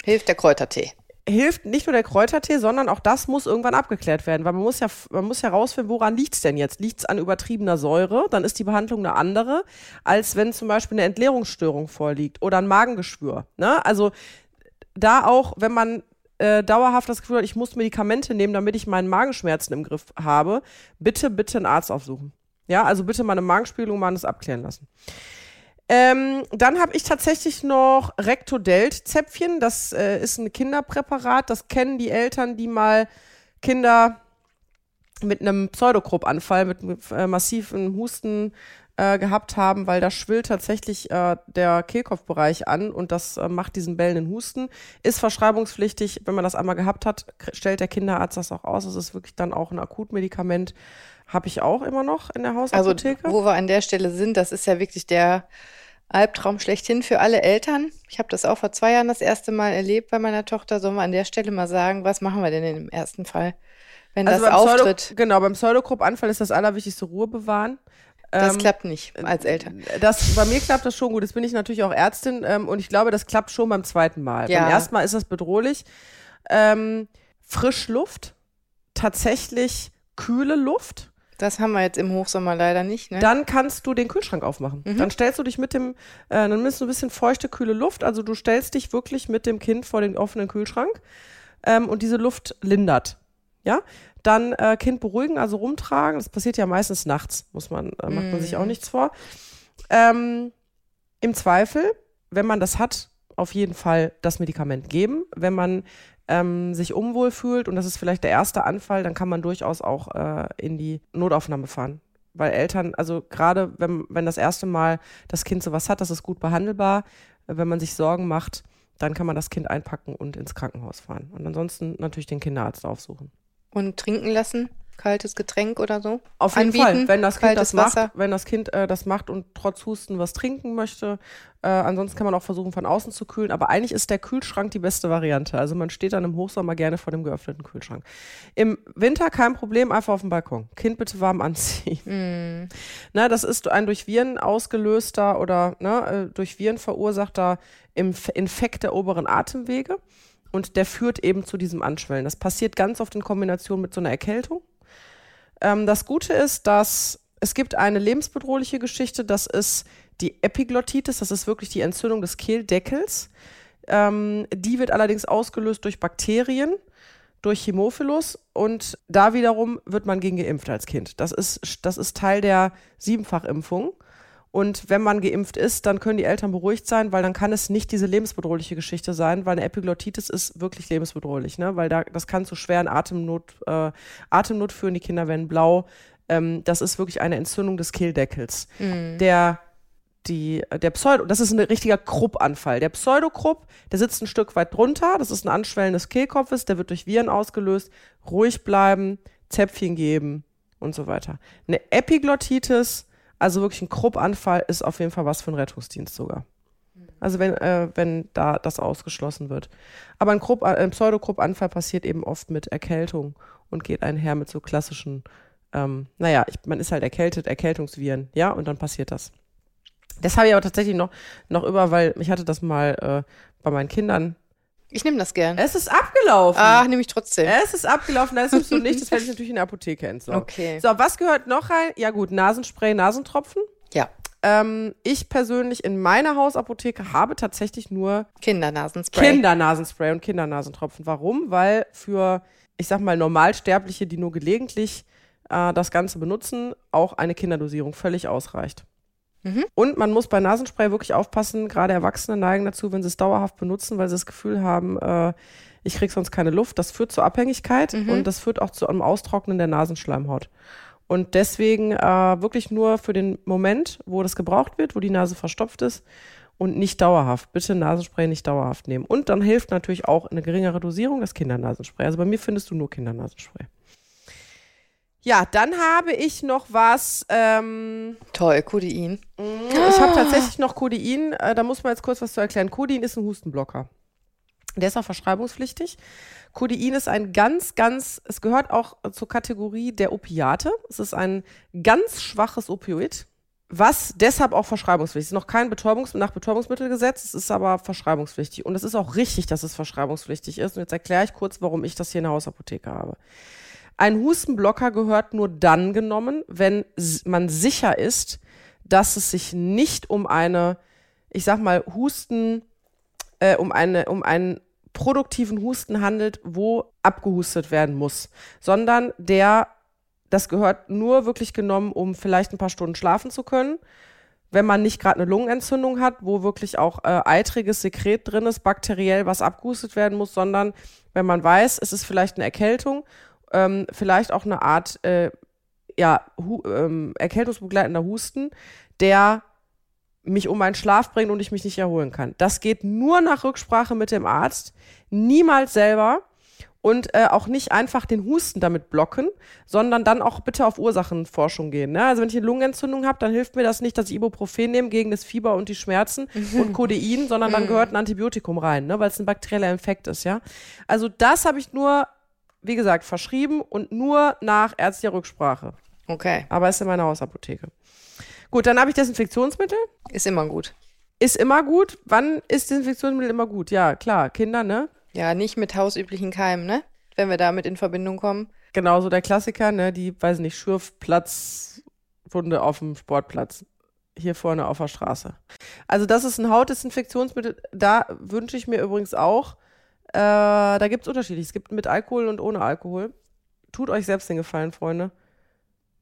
A: Hilft der Kräutertee
B: hilft nicht nur der Kräutertee, sondern auch das muss irgendwann abgeklärt werden, weil man muss ja, man muss herausfinden, woran liegt's denn jetzt? Liegt's an übertriebener Säure? Dann ist die Behandlung eine andere, als wenn zum Beispiel eine Entleerungsstörung vorliegt oder ein Magengeschwür. Ne? Also da auch, wenn man äh, dauerhaft das Gefühl hat, ich muss Medikamente nehmen, damit ich meinen Magenschmerzen im Griff habe, bitte, bitte einen Arzt aufsuchen. Ja, also bitte mal eine Magenspiegelung mal das abklären lassen. Ähm, dann habe ich tatsächlich noch Rectodelt-Zäpfchen. Das äh, ist ein Kinderpräparat. Das kennen die Eltern, die mal Kinder mit einem Pseudokrupp-Anfall, mit äh, massiven Husten äh, gehabt haben, weil da schwillt tatsächlich äh, der Kehlkopfbereich an und das äh, macht diesen bellenden Husten. Ist verschreibungspflichtig. Wenn man das einmal gehabt hat, stellt der Kinderarzt das auch aus. Das ist wirklich dann auch ein Akutmedikament. Habe ich auch immer noch in der Hausapotheke.
A: Also, wo wir an der Stelle sind, das ist ja wirklich der Albtraum schlechthin für alle Eltern. Ich habe das auch vor zwei Jahren das erste Mal erlebt bei meiner Tochter. Sollen wir an der Stelle mal sagen, was machen wir denn im ersten Fall, wenn also das auftritt?
B: Pseudo, genau, beim Pseudokrupp-Anfall ist das Allerwichtigste Ruhe bewahren.
A: Das ähm, klappt nicht als Eltern.
B: Das, bei mir klappt das schon gut. Jetzt bin ich natürlich auch Ärztin ähm, und ich glaube, das klappt schon beim zweiten Mal. Ja. Beim ersten Mal ist das bedrohlich. Ähm, Frischluft, tatsächlich kühle Luft
A: das haben wir jetzt im Hochsommer leider nicht. Ne?
B: Dann kannst du den Kühlschrank aufmachen. Mhm. Dann stellst du dich mit dem, äh, dann nimmst du ein bisschen feuchte, kühle Luft. Also du stellst dich wirklich mit dem Kind vor den offenen Kühlschrank ähm, und diese Luft lindert. Ja, dann äh, Kind beruhigen, also rumtragen. Das passiert ja meistens nachts, muss man, äh, macht man sich auch mhm. nichts vor. Ähm, Im Zweifel, wenn man das hat, auf jeden Fall das Medikament geben. Wenn man ähm, sich unwohl fühlt und das ist vielleicht der erste Anfall, dann kann man durchaus auch äh, in die Notaufnahme fahren. Weil Eltern, also gerade wenn, wenn das erste Mal das Kind sowas hat, das ist gut behandelbar. Wenn man sich Sorgen macht, dann kann man das Kind einpacken und ins Krankenhaus fahren. Und ansonsten natürlich den Kinderarzt aufsuchen.
A: Und trinken lassen? Kaltes Getränk oder so?
B: Auf jeden anbieten, Fall, wenn das Kind das macht, Wasser. wenn das Kind äh, das macht und trotz Husten was trinken möchte. Äh, ansonsten kann man auch versuchen, von außen zu kühlen. Aber eigentlich ist der Kühlschrank die beste Variante. Also man steht dann im Hochsommer gerne vor dem geöffneten Kühlschrank. Im Winter kein Problem, einfach auf dem Balkon. Kind bitte warm anziehen. <laughs> Mm. Na, das ist ein durch Viren ausgelöster oder ne, äh, durch Viren verursachter Infekt der oberen Atemwege. Und der führt eben zu diesem Anschwellen. Das passiert ganz oft in Kombination mit so einer Erkältung. Ähm, das Gute ist, dass es gibt eine lebensbedrohliche Geschichte, das ist die Epiglottitis, das ist wirklich die Entzündung des Kehldeckels. Ähm, die wird allerdings ausgelöst durch Bakterien, durch Hämophilus und da wiederum wird man gegen geimpft als Kind. Das ist, das ist Teil der Siebenfachimpfung. Und wenn man geimpft ist, dann können die Eltern beruhigt sein, weil dann kann es nicht diese lebensbedrohliche Geschichte sein, weil eine Epiglottitis ist wirklich lebensbedrohlich, ne? Weil da, das kann zu schweren Atemnot, äh, Atemnot führen, die Kinder werden blau. Ähm, das ist wirklich eine Entzündung des Kehldeckels. Mhm. Der die, der Pseudo, das ist ein richtiger Kruppanfall. Der Pseudokrupp, der sitzt ein Stück weit drunter, das ist ein Anschwellen des Kehlkopfes, der wird durch Viren ausgelöst, ruhig bleiben, Zäpfchen geben und so weiter. Eine Epiglottitis also wirklich ein Kruppanfall ist auf jeden Fall was für einen Rettungsdienst sogar. Also wenn, äh, wenn da das ausgeschlossen wird. Aber ein, Krupp, ein Pseudokruppanfall passiert eben oft mit Erkältung und geht einher mit so klassischen, ähm, naja, ich, man ist halt erkältet, Erkältungsviren, ja, und dann passiert das. Das habe ich aber tatsächlich noch, noch über, weil ich hatte das mal äh, bei meinen Kindern
A: ich nehme das gern.
B: Es ist abgelaufen.
A: Ach, nehme ich trotzdem.
B: Es ist abgelaufen, das nimmst du nicht, das werde ich natürlich in der Apotheke entsorgen.
A: Okay.
B: So, was gehört noch rein? Ja gut, Nasenspray, Nasentropfen.
A: Ja.
B: Ähm, ich persönlich in meiner Hausapotheke habe tatsächlich nur
A: Kindernasenspray.
B: Kindernasenspray und Kindernasentropfen. Warum? Weil für, ich sag mal, Normalsterbliche, die nur gelegentlich äh, das Ganze benutzen, auch eine Kinderdosierung völlig ausreicht. Mhm. Und man muss bei Nasenspray wirklich aufpassen, gerade Erwachsene neigen dazu, wenn sie es dauerhaft benutzen, weil sie das Gefühl haben, äh, ich krieg sonst keine Luft. Das führt zur Abhängigkeit mhm. und das führt auch zu einem Austrocknen der Nasenschleimhaut. Und deswegen äh, wirklich nur für den Moment, wo das gebraucht wird, wo die Nase verstopft ist und nicht dauerhaft. Bitte Nasenspray nicht dauerhaft nehmen. Und dann hilft natürlich auch eine geringere Dosierung das Kindernasenspray. Also bei mir findest du nur Kindernasenspray. Ja, dann habe ich noch was. Ähm,
A: Toll, Codein.
B: ich habe tatsächlich noch Codein. Äh, da muss man jetzt kurz was zu erklären. Codein ist ein Hustenblocker. Der ist auch verschreibungspflichtig. Codein ist ein ganz, ganz, es gehört auch zur Kategorie der Opiate. Es ist ein ganz schwaches Opioid, was deshalb auch verschreibungspflichtig ist. Es ist noch kein Betäubungs nach Betäubungsmittelgesetz, es ist aber verschreibungspflichtig. Und es ist auch richtig, dass es verschreibungspflichtig ist. Und jetzt erkläre ich kurz, warum ich das hier in der Hausapotheke habe. Ein Hustenblocker gehört nur dann genommen, wenn man sicher ist, dass es sich nicht um eine, ich sag mal, Husten, äh, um eine, um einen produktiven Husten handelt, wo abgehustet werden muss, sondern der, das gehört nur wirklich genommen, um vielleicht ein paar Stunden schlafen zu können. Wenn man nicht gerade eine Lungenentzündung hat, wo wirklich auch äh, eitriges Sekret drin ist, bakteriell was abgehustet werden muss, sondern wenn man weiß, es ist vielleicht eine Erkältung ähm, vielleicht auch eine Art äh, ja, hu ähm, erkältungsbegleitender Husten, der mich um meinen Schlaf bringt und ich mich nicht erholen kann. Das geht nur nach Rücksprache mit dem Arzt, niemals selber und äh, auch nicht einfach den Husten damit blocken, sondern dann auch bitte auf Ursachenforschung gehen. Ne? Also wenn ich eine Lungenentzündung habe, dann hilft mir das nicht, dass ich Ibuprofen nehme gegen das Fieber und die Schmerzen mhm. <laughs> und Codein, sondern dann mhm. gehört ein Antibiotikum rein, ne? weil es ein bakterieller Infekt ist. Ja, also das habe ich nur wie gesagt, verschrieben und nur nach ärztlicher Rücksprache.
A: Okay.
B: Aber ist in meiner Hausapotheke. Gut, dann habe ich Desinfektionsmittel.
A: Ist immer gut.
B: Ist immer gut. Wann ist Desinfektionsmittel immer gut? Ja, klar, Kinder, ne?
A: Ja, nicht mit hausüblichen Keimen, ne? Wenn wir damit in Verbindung kommen.
B: Genau, so der Klassiker, ne? Die, weiß nicht, Schürfplatzwunde auf dem Sportplatz. Hier vorne auf der Straße. Also, das ist ein Hautdesinfektionsmittel. Da wünsche ich mir übrigens auch, äh, da gibt es unterschiedlich. Es gibt mit Alkohol und ohne Alkohol. Tut euch selbst den Gefallen, Freunde.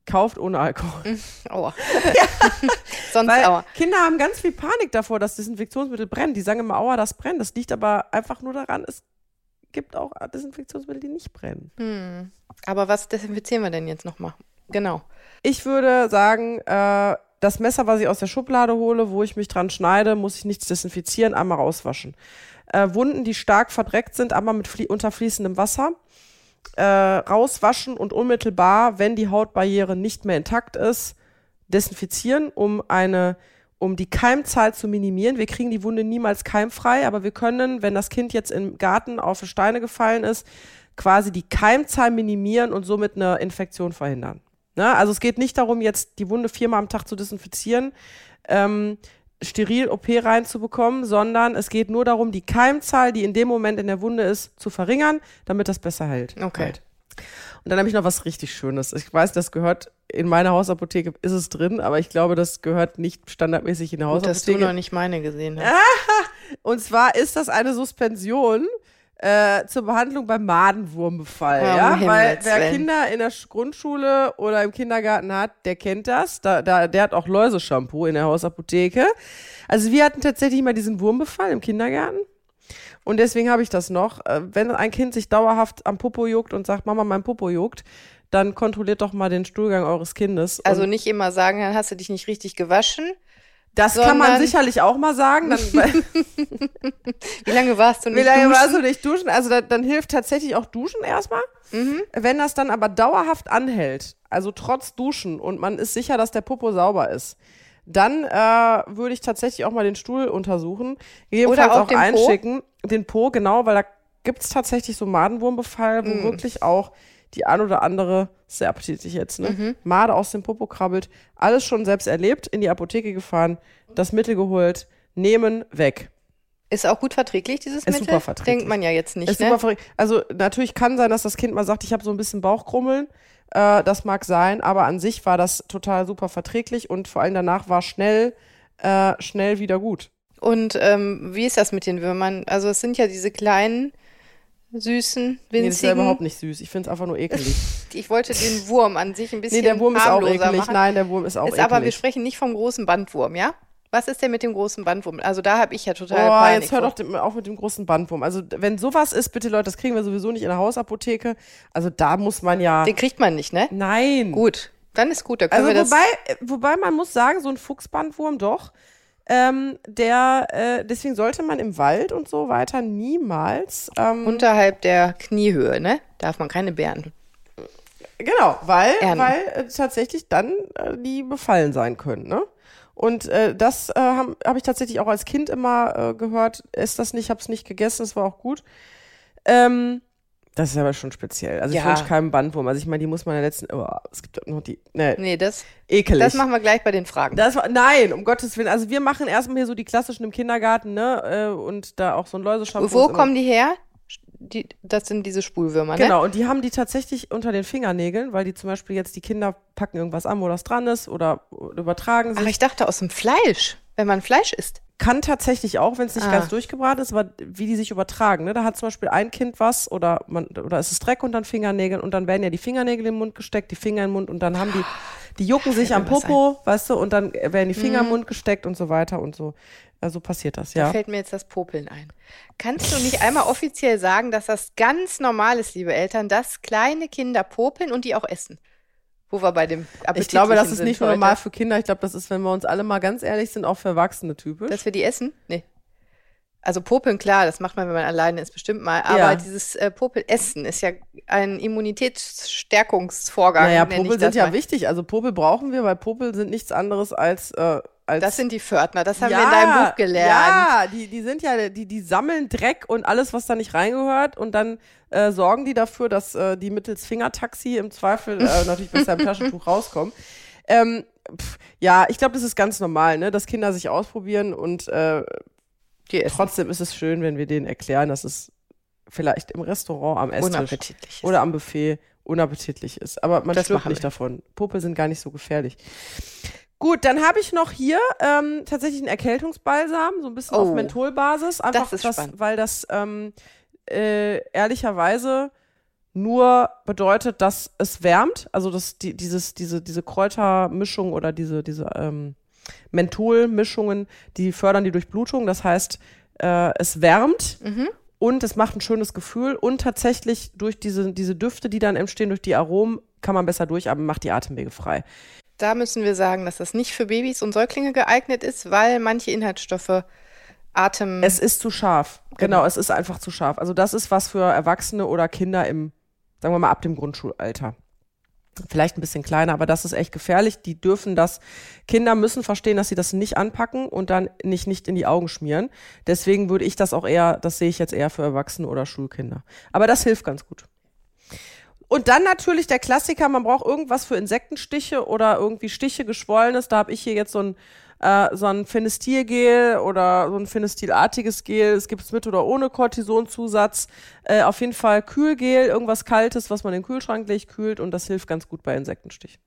B: Kauft ohne Alkohol.
A: Aua. <laughs> ja. <laughs>
B: Sonst Weil aua. Kinder haben ganz viel Panik davor, dass Desinfektionsmittel brennen. Die sagen immer, aua, das brennt. Das liegt aber einfach nur daran, es gibt auch Desinfektionsmittel, die nicht brennen.
A: Hm. Aber was desinfizieren wir denn jetzt nochmal? Genau.
B: Ich würde sagen, äh, das Messer, was ich aus der Schublade hole, wo ich mich dran schneide, muss ich nichts desinfizieren, einmal rauswaschen äh, Wunden, die stark verdreckt sind, aber mit unter fließendem Wasser. Äh, rauswaschen und unmittelbar, wenn die Hautbarriere nicht mehr intakt ist, desinfizieren, um eine um die Keimzahl zu minimieren. Wir kriegen die Wunde niemals keimfrei, aber wir können, wenn das Kind jetzt im Garten auf Steine gefallen ist, quasi die Keimzahl minimieren und somit eine Infektion verhindern. Ne? Also es geht nicht darum, jetzt die Wunde viermal am Tag zu desinfizieren. Ähm, steril OP reinzubekommen, sondern es geht nur darum, die Keimzahl, die in dem Moment in der Wunde ist, zu verringern, damit das besser hält.
A: Okay.
B: Halt. Und dann habe ich noch was richtig Schönes. Ich weiß, das gehört in meiner Hausapotheke, ist es drin, aber ich glaube, das gehört nicht standardmäßig in der Hausapotheke. Gut,
A: dass du noch nicht meine gesehen hast. <laughs>
B: Und zwar ist das eine Suspension äh, zur Behandlung beim Madenwurmbefall. Oh, ja, weil wer Kinder in der Grundschule oder im Kindergarten hat, der kennt das. Da, da, der hat auch Läuseshampoo in der Hausapotheke. Also wir hatten tatsächlich mal diesen Wurmbefall im Kindergarten. Und deswegen habe ich das noch. Äh, wenn ein Kind sich dauerhaft am Popo juckt und sagt, Mama, mein Popo juckt, dann kontrolliert doch mal den Stuhlgang eures Kindes.
A: Also nicht immer sagen, dann hast du dich nicht richtig gewaschen,
B: das kann man sicherlich auch mal sagen. Dann, <laughs>
A: Wie lange warst du
B: nicht Wie lange duschen? warst du nicht duschen? Also da, dann hilft tatsächlich auch Duschen erstmal. Mhm. Wenn das dann aber dauerhaft anhält, also trotz Duschen und man ist sicher, dass der Popo sauber ist, dann äh, würde ich tatsächlich auch mal den Stuhl untersuchen. Gegebenenfalls
A: Oder auch,
B: auch den einschicken. Po? Den Po, genau, weil da gibt es tatsächlich so Madenwurmbefall, wo mhm. wirklich auch die ein oder andere, sehr appetitlich jetzt, ne? Mhm. Made aus dem Popo krabbelt. Alles schon selbst erlebt, in die Apotheke gefahren, das Mittel geholt, nehmen, weg.
A: Ist auch gut verträglich, dieses
B: ist
A: Mittel?
B: Ist super verträglich.
A: Denkt man ja jetzt nicht,
B: ist
A: ne?
B: Super verträglich. Also natürlich kann sein, dass das Kind mal sagt, ich habe so ein bisschen Bauchkrummeln. Äh, das mag sein, aber an sich war das total super verträglich und vor allem danach war schnell, äh, schnell wieder gut.
A: Und ähm, wie ist das mit den Würmern? Also es sind ja diese kleinen süßen, winzigen. Nee, das ist ja
B: überhaupt nicht süß. Ich finde es einfach nur ekelig. <laughs>
A: ich wollte den Wurm an sich ein bisschen
B: Nee, der Wurm ist auch ekelig.
A: Machen.
B: Nein, der Wurm ist auch ist ekelig.
A: Aber wir sprechen nicht vom großen Bandwurm, ja? Was ist denn mit dem großen Bandwurm? Also da habe ich ja total
B: Oh,
A: Panik
B: jetzt hör doch auf mit dem großen Bandwurm. Also wenn sowas ist, bitte Leute, das kriegen wir sowieso nicht in der Hausapotheke. Also da muss man ja...
A: Den kriegt man nicht, ne?
B: Nein.
A: Gut, dann ist gut. Da können
B: also
A: wir
B: wobei, wobei man muss sagen, so ein Fuchsbandwurm doch Ähm, der, äh, deswegen sollte man im Wald und so weiter niemals ähm,
A: Unterhalb der Kniehöhe, ne? Darf man keine Beeren.
B: Genau, weil, weil äh, tatsächlich dann äh, die befallen sein können, ne? Und äh, das äh, habe hab ich tatsächlich auch als Kind immer äh, gehört. Ist das nicht, hab's nicht gegessen, es war auch gut. Ähm, das ist aber schon speziell. Also ich
A: Ja.
B: wünsche keinem Bandwurm. Also ich meine, die muss man ja letzten. Oh, es gibt doch noch die. Ne,
A: Nee, das,
B: ekelig.
A: das machen wir gleich bei den Fragen.
B: Das nein, um Gottes Willen. Also wir machen erstmal hier so die klassischen im Kindergarten, ne? Äh, und da auch so ein Läuseschampoo.
A: Wo kommen die her? Die, das sind diese Spulwürmer, ne?
B: Genau, und die haben die tatsächlich unter den Fingernägeln, weil die zum Beispiel jetzt die Kinder packen irgendwas an, wo das dran ist oder übertragen sich.
A: Ach, ich dachte aus dem Fleisch, wenn man Fleisch isst.
B: Kann tatsächlich auch, wenn es nicht
A: Ah.
B: ganz durchgebraten ist, aber wie die sich übertragen. Ne? Da hat zum Beispiel ein Kind was oder man oder es ist Dreck unter den Fingernägeln und dann werden ja die Fingernägel im Mund gesteckt, die Finger im Mund und dann haben die, die jucken sich am Popo, weißt du, und dann werden die Finger im
A: Mhm.
B: Mund gesteckt und so weiter und so. Also passiert das,
A: Da
B: ja.
A: fällt mir jetzt das Popeln ein. Kannst du nicht einmal offiziell sagen, dass das ganz normal ist, liebe Eltern, dass kleine Kinder popeln und die auch essen? Wo wir bei dem
B: Ich glaube, das ist nicht nur normal für Kinder. Ich glaube, das ist, wenn wir uns alle mal ganz ehrlich sind, auch für Erwachsene typisch.
A: Dass wir die essen? Nee. Also Popeln, klar, das macht man, wenn man alleine ist, bestimmt mal. Aber
B: Ja.
A: dieses äh, Popel-Essen ist ja ein Immunitätsstärkungsvorgang.
B: naja, Popel sind ja
A: mal.
B: wichtig. Also Popel brauchen wir, weil Popel sind nichts anderes als, äh, als
A: Das sind die Pförtner, das haben wir in deinem Buch gelernt.
B: Ja, die, die sind ja, die, die sammeln Dreck und alles, was da nicht reingehört und dann äh, sorgen die dafür, dass äh, die mittels Fingertaxi im Zweifel äh, <laughs> natürlich besser im Taschentuch rauskommen. Ähm, pf, ja, ich glaube, das ist ganz normal, ne, dass Kinder sich ausprobieren und äh,
A: Die
B: trotzdem ist es schön, wenn wir denen erklären, dass es vielleicht im Restaurant am Esstisch oder am Buffet unappetitlich ist. Aber man
A: Das
B: stirbt nicht
A: wir.
B: davon. Popel sind gar nicht so gefährlich. Gut, dann habe ich noch hier ähm, tatsächlich einen Erkältungsbalsam, so ein bisschen auf
A: Oh.
B: Mentholbasis. Einfach,
A: ist spannend.
B: weil das ähm, äh, ehrlicherweise nur bedeutet, dass es wärmt. Also dass die, dieses, diese, diese Kräutermischung oder diese, diese ähm, Mentholmischungen, die fördern die Durchblutung. Das heißt, äh, es wärmt
A: Mhm.
B: und es macht ein schönes Gefühl und tatsächlich durch diese, diese Düfte, die dann entstehen, durch die Aromen, kann man besser durchatmen, macht die Atemwege frei.
A: Da müssen wir sagen, dass das nicht für Babys und Säuglinge geeignet ist, weil manche Inhaltsstoffe Atem.
B: Es ist zu scharf. Genau,
A: Genau.
B: es ist einfach zu scharf. Also das ist was für Erwachsene oder Kinder im, sagen wir mal, ab dem Grundschulalter. Vielleicht ein bisschen kleiner, aber das ist echt gefährlich. Die dürfen das, Kinder müssen verstehen, dass sie das nicht anpacken und dann nicht, nicht in die Augen schmieren. Deswegen würde ich das auch eher, das sehe ich jetzt eher für Erwachsene oder Schulkinder. Aber das hilft ganz gut. Und dann natürlich der Klassiker, man braucht irgendwas für Insektenstiche oder irgendwie Stiche, Geschwollenes. Da habe ich hier jetzt so ein, äh, so ein Phenestilgel oder so ein Phenestilartiges Gel. Es gibt es mit oder ohne Cortisonzusatz. Äh, auf jeden Fall Kühlgel, irgendwas Kaltes, was man in den Kühlschrank legt, kühlt und das hilft ganz gut bei Insektenstichen.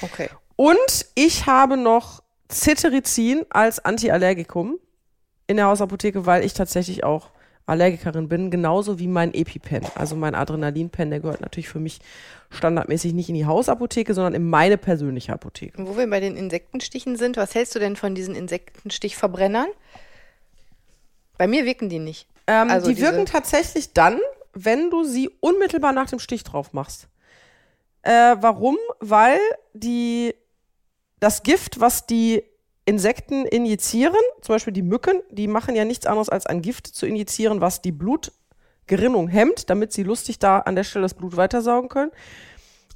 A: okay.
B: Und ich habe noch Cetirizin als Antiallergikum in der Hausapotheke, weil ich tatsächlich auch Allergikerin bin, genauso wie mein EpiPen. Also mein Adrenalinpen, der gehört natürlich für mich standardmäßig nicht in die Hausapotheke, sondern in meine persönliche Apotheke.
A: Und wo wir bei den Insektenstichen sind, was hältst du denn von diesen Insektenstichverbrennern? Bei mir wirken die nicht.
B: Ähm,
A: Also
B: die wirken tatsächlich dann, wenn du sie unmittelbar nach dem Stich drauf machst. Äh, warum? Weil die, das Gift, was die Insekten injizieren, zum Beispiel die Mücken, die machen ja nichts anderes als ein Gift zu injizieren, was die Blutgerinnung hemmt, damit sie lustig da an der Stelle das Blut weitersaugen können.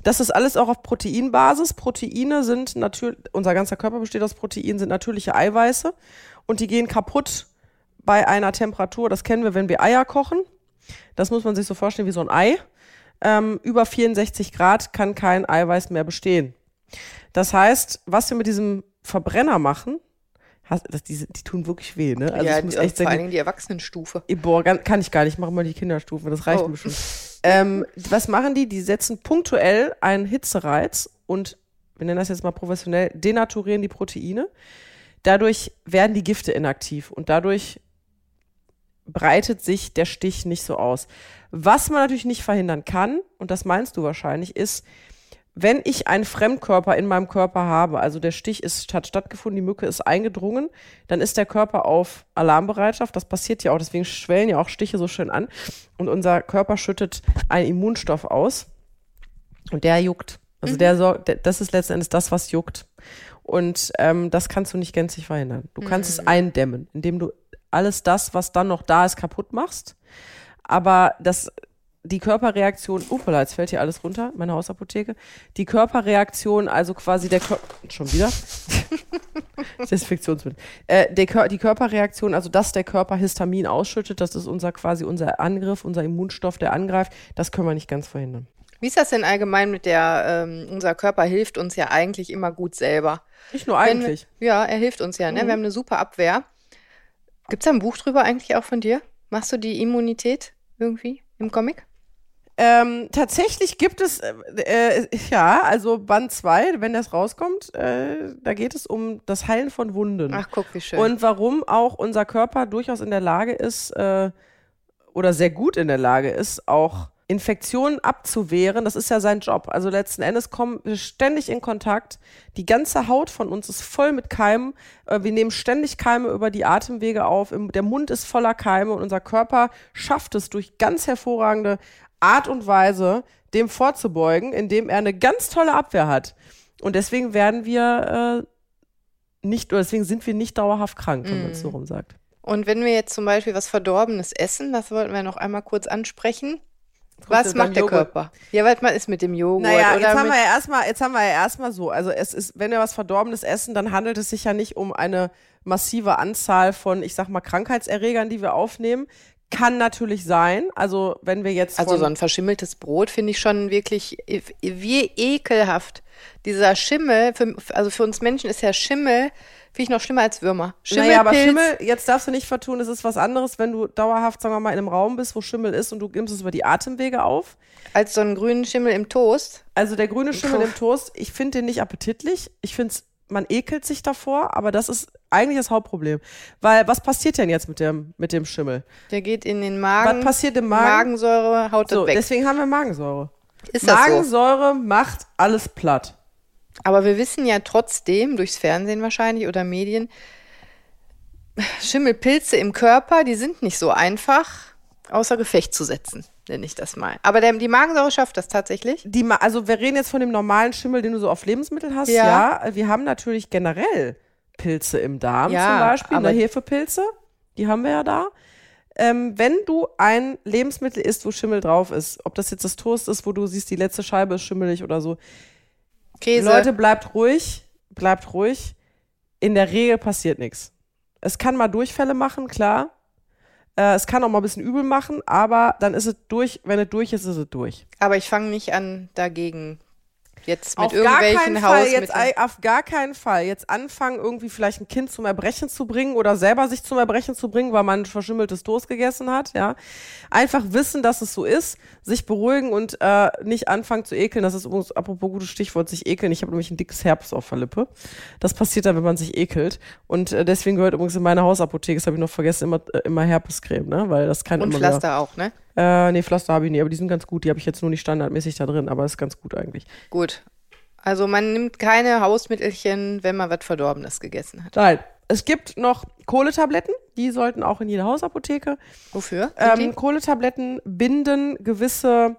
B: Das ist alles auch auf Proteinbasis. Proteine sind natürlich, unser ganzer Körper besteht aus Proteinen, sind natürliche Eiweiße und die gehen kaputt bei einer Temperatur, das kennen wir, wenn wir Eier kochen. Das muss man sich so vorstellen wie so ein Ei. Ähm, über 64 Grad kann kein Eiweiß mehr bestehen. Das heißt, was wir mit diesem Verbrenner machen, hast, das, die, die tun wirklich weh, ne? Also
A: ja,
B: ich muss
A: die,
B: echt
A: vor Dingen die Erwachsenenstufe.
B: Boah, kann, kann ich gar nicht. Mach mal die Kinderstufe. Das reicht
A: Oh.
B: mir schon. Ähm, was machen die? Die setzen punktuell einen Hitzereiz und wir nennen das jetzt mal professionell, denaturieren die Proteine. Dadurch werden die Gifte inaktiv und dadurch breitet sich der Stich nicht so aus. Was man natürlich nicht verhindern kann, und das meinst du wahrscheinlich, ist, wenn ich einen Fremdkörper in meinem Körper habe, also der Stich ist, hat stattgefunden, die Mücke ist eingedrungen, dann ist der Körper auf Alarmbereitschaft. Das passiert ja auch, deswegen schwellen ja auch Stiche so schön an. Und unser Körper schüttet einen Immunstoff aus und der juckt. Also der sorgt, das ist letzten Endes das, was juckt. Und ähm, das kannst du nicht gänzlich verhindern. Du kannst es eindämmen, indem du alles das, was dann noch da ist, kaputt machst. Aber das, die Körperreaktion, upala, jetzt fällt hier alles runter, meine Hausapotheke. Die Körperreaktion, also quasi der Körper, schon wieder? <laughs> Desinfektionsmittel. Äh, der, die Körperreaktion, also dass der Körper Histamin ausschüttet, das ist unser quasi unser Angriff, unser Immunstoff, der angreift, das können wir nicht ganz verhindern.
A: Wie ist das denn allgemein mit der, ähm, unser Körper hilft uns ja eigentlich immer gut selber.
B: Nicht nur
A: Wenn
B: eigentlich.
A: Ja, er hilft uns ja, ne?
B: Mhm.
A: Wir haben eine super Abwehr. Gibt es da ein Buch drüber eigentlich auch von dir? Machst du die Immunität irgendwie im Comic?
B: Ähm, tatsächlich gibt es, äh, äh, ja, also Band 2, wenn das rauskommt, äh, da geht es um das Heilen von Wunden.
A: Ach, guck, wie schön.
B: Und warum auch unser Körper durchaus in der Lage ist, äh, oder sehr gut in der Lage ist, auch Infektionen abzuwehren. Das ist ja sein Job. Also letzten Endes kommen wir ständig in Kontakt. Die ganze Haut von uns ist voll mit Keimen. Äh, Wir nehmen ständig Keime über die Atemwege auf. Der Mund ist voller Keime und unser Körper schafft es durch ganz hervorragende Art und Weise, dem vorzubeugen, indem er eine ganz tolle Abwehr hat. Und deswegen werden wir äh, nicht, oder deswegen sind wir nicht dauerhaft krank, wenn man es so rum sagt.
A: Und wenn wir jetzt zum Beispiel was Verdorbenes essen, das wollten wir noch einmal kurz ansprechen. Was macht der
B: Joghurt.
A: Körper? Ja, was man ist mit dem Joghurt
B: Naja,
A: oder
B: jetzt haben wir ja erstmal, jetzt haben wir ja erstmal so. Also es ist, wenn wir was Verdorbenes essen, dann handelt es sich ja nicht um eine massive Anzahl von, ich sag mal, Krankheitserregern, die wir aufnehmen. Kann natürlich sein. Also wenn wir jetzt
A: Also so ein verschimmeltes Brot finde ich schon wirklich wie ekelhaft. Dieser Schimmel, für, also für uns Menschen ist ja Schimmel, finde ich noch schlimmer als Würmer.
B: naja, aber Schimmel, jetzt darfst du nicht vertun, es ist was anderes, wenn du dauerhaft, sagen wir mal, in einem Raum bist, wo Schimmel ist und du nimmst es über die Atemwege auf.
A: als so einen grünen Schimmel im Toast.
B: Also der grüne Schimmel
A: Puh.
B: im Toast, ich finde den nicht appetitlich. Ich finde man ekelt sich davor, aber das ist eigentlich das Hauptproblem. Weil was passiert denn jetzt mit dem, mit dem Schimmel?
A: Der geht in den Magen.
B: Was passiert im Magen?
A: Magensäure haut
B: So,
A: das weg.
B: deswegen haben wir Magensäure.
A: Ist das so?
B: Magensäure macht alles platt.
A: Aber wir wissen ja trotzdem, durchs Fernsehen wahrscheinlich oder Medien, Schimmelpilze im Körper, die sind nicht so einfach außer Gefecht zu setzen, nenne ich das mal. Aber der, die Magensäure schafft das tatsächlich.
B: Die, Ma- also wir reden jetzt von dem normalen Schimmel, den du so auf Lebensmittel hast. Ja.
A: Ja.
B: wir haben natürlich generell Pilze im Darm
A: Ja,
B: zum Beispiel,
A: aber-
B: ne, Hefepilze, die haben wir ja da. Ähm, wenn du ein Lebensmittel isst, wo Schimmel drauf ist, ob das jetzt das Toast ist, wo du siehst, die letzte Scheibe ist schimmelig oder so,
A: Käse.
B: Leute, bleibt ruhig, bleibt ruhig. In der Regel passiert nichts. Es kann mal Durchfälle machen, klar. Äh, es kann auch mal ein bisschen übel machen, aber dann ist es durch. Wenn es durch ist, ist es durch.
A: aber ich fange nicht an dagegen jetzt mit
B: auf gar keinen
A: irgendwelchen
B: Fall jetzt,
A: Hausmitteln.
B: ei- auf gar keinen Fall jetzt anfangen, irgendwie vielleicht ein Kind zum Erbrechen zu bringen oder selber sich zum Erbrechen zu bringen, weil man verschimmeltes Toast gegessen hat, ja. Einfach wissen, dass es so ist, sich beruhigen und äh, nicht anfangen zu ekeln. Das ist übrigens, apropos gutes Stichwort, sich ekeln. Ich habe nämlich ein dickes Herpes auf der Lippe. Das passiert dann, wenn man sich ekelt. Und äh, deswegen gehört übrigens in meine Hausapotheke, das habe ich noch vergessen, immer, äh, immer Herpescreme, ne? Weil das kann
A: Und
B: immer wieder-
A: Pflaster auch, ne?
B: Äh, nee, Pflaster habe ich nicht, aber die sind ganz gut. Die habe ich jetzt nur nicht standardmäßig da drin, aber ist ganz gut eigentlich.
A: Gut. Also man nimmt keine Hausmittelchen, wenn man was Verdorbenes gegessen hat.
B: Nein. Es gibt noch Kohletabletten, die sollten auch in jeder Hausapotheke.
A: Wofür?
B: Ähm, Kohletabletten binden gewisse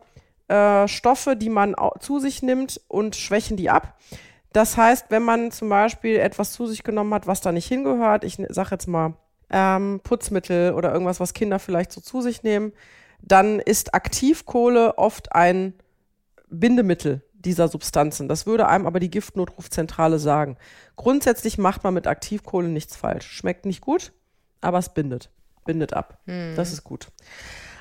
B: äh, Stoffe, die man zu sich nimmt und schwächen die ab. Das heißt, wenn man zum Beispiel etwas zu sich genommen hat, was da nicht hingehört, ich ne- sag jetzt mal ähm, Putzmittel oder irgendwas, was Kinder vielleicht so zu sich nehmen, dann ist Aktivkohle oft ein Bindemittel dieser Substanzen. Das würde einem aber die Giftnotrufzentrale sagen. Grundsätzlich macht man mit Aktivkohle nichts falsch. Schmeckt nicht gut, aber es bindet. Bindet ab. Das ist gut.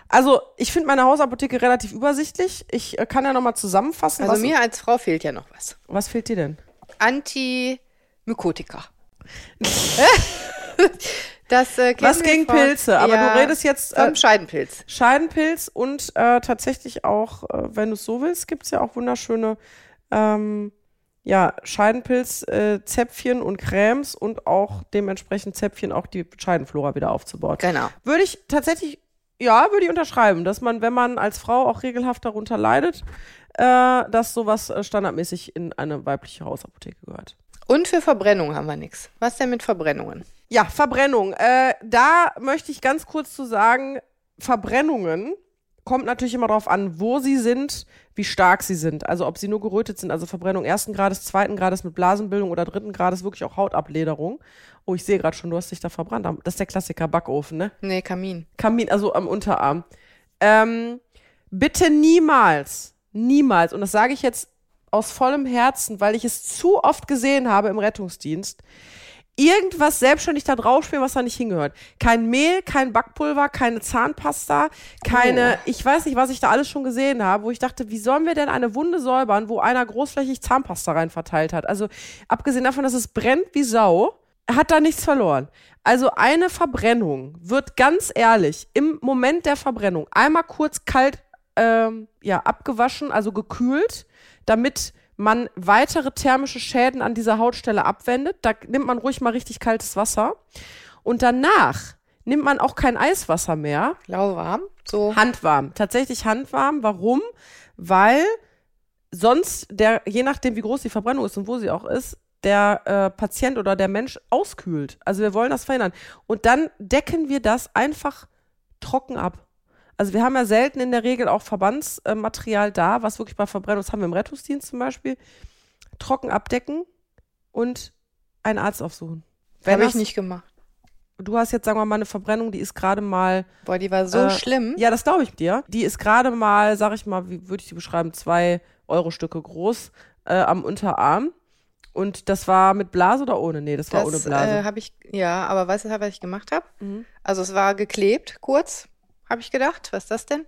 B: Also, ich finde meine Hausapotheke relativ übersichtlich. Ich äh, kann ja nochmal zusammenfassen.
A: Also mir als Frau fehlt ja noch was.
B: was fehlt dir denn?
A: Antimykotika. <laughs> <laughs> <laughs> das äh,
B: Was gegen
A: von-
B: Pilze? Aber
A: ja,
B: du redest jetzt äh,
A: Scheidenpilz.
B: Scheidenpilz und äh, tatsächlich auch, äh, wenn du es so willst, gibt's ja auch wunderschöne ähm, ja, Scheidenpilz-Zäpfchen und Cremes und auch dementsprechend Zäpfchen auch die Scheidenflora wieder aufzubauen.
A: Genau.
B: Würde ich tatsächlich, ja, würde ich unterschreiben, dass man, wenn man als Frau auch regelhaft darunter leidet, äh, dass sowas äh, standardmäßig in eine weibliche Hausapotheke gehört.
A: Und für Verbrennung haben wir nichts. Was denn mit Verbrennungen?
B: Ja, Verbrennung. Äh, da möchte ich ganz kurz zu sagen, Verbrennungen kommt natürlich immer darauf an, wo sie sind, wie stark sie sind. Also ob sie nur gerötet sind, also Verbrennung ersten Grades, zweiten Grades mit Blasenbildung oder dritten Grades wirklich auch Hautabläderung. Oh, ich sehe gerade schon, du hast dich da verbrannt. Das ist der Klassiker Backofen, ne?
A: Nee, Kamin.
B: Kamin, also am Unterarm. Ähm, bitte niemals, niemals, und das sage ich jetzt aus vollem Herzen, weil ich es zu oft gesehen habe im Rettungsdienst, irgendwas selbstständig da draufspielen, was da nicht hingehört. Kein Mehl, kein Backpulver, keine Zahnpasta, keine, oh. ich weiß nicht, was ich da alles schon gesehen habe, wo ich dachte, wie sollen wir denn eine Wunde säubern, wo einer großflächig Zahnpasta rein verteilt hat? Also, abgesehen davon, dass es brennt wie Sau, hat da nichts verloren. Also eine Verbrennung wird ganz ehrlich im Moment der Verbrennung einmal kurz kalt ähm, ja, abgewaschen, also gekühlt, damit man weitere thermische Schäden an dieser Hautstelle abwendet. Da nimmt man ruhig mal richtig kaltes Wasser. Und danach nimmt man auch kein Eiswasser mehr.
A: Lauwarm?
B: So. Handwarm. Tatsächlich handwarm. Warum? Weil sonst der, je nachdem wie groß die Verbrennung ist und wo sie auch ist, der äh, Patient oder der Mensch auskühlt. Also wir wollen das verhindern. Und dann decken wir das einfach trocken ab. Also wir haben ja selten in der Regel auch Verbandsmaterial da, was wirklich bei Verbrennung, das haben wir im Rettungsdienst zum Beispiel, trocken abdecken und einen Arzt aufsuchen.
A: Habe ich nicht gemacht.
B: Du hast jetzt, sagen wir mal, eine Verbrennung, die ist gerade mal.
A: Boah, die war so äh, schlimm.
B: Ja, das glaube ich dir. Die ist gerade mal, sag ich mal, wie würde ich die beschreiben, zwei Euro-Stücke groß äh, am Unterarm. Und das war mit Blase oder ohne? Nee, das war das, ohne Blase.
A: Äh, habe ich, ja, aber weißt du, was ich gemacht habe? Mhm. Also es war geklebt, kurz, habe ich gedacht. Was ist das denn?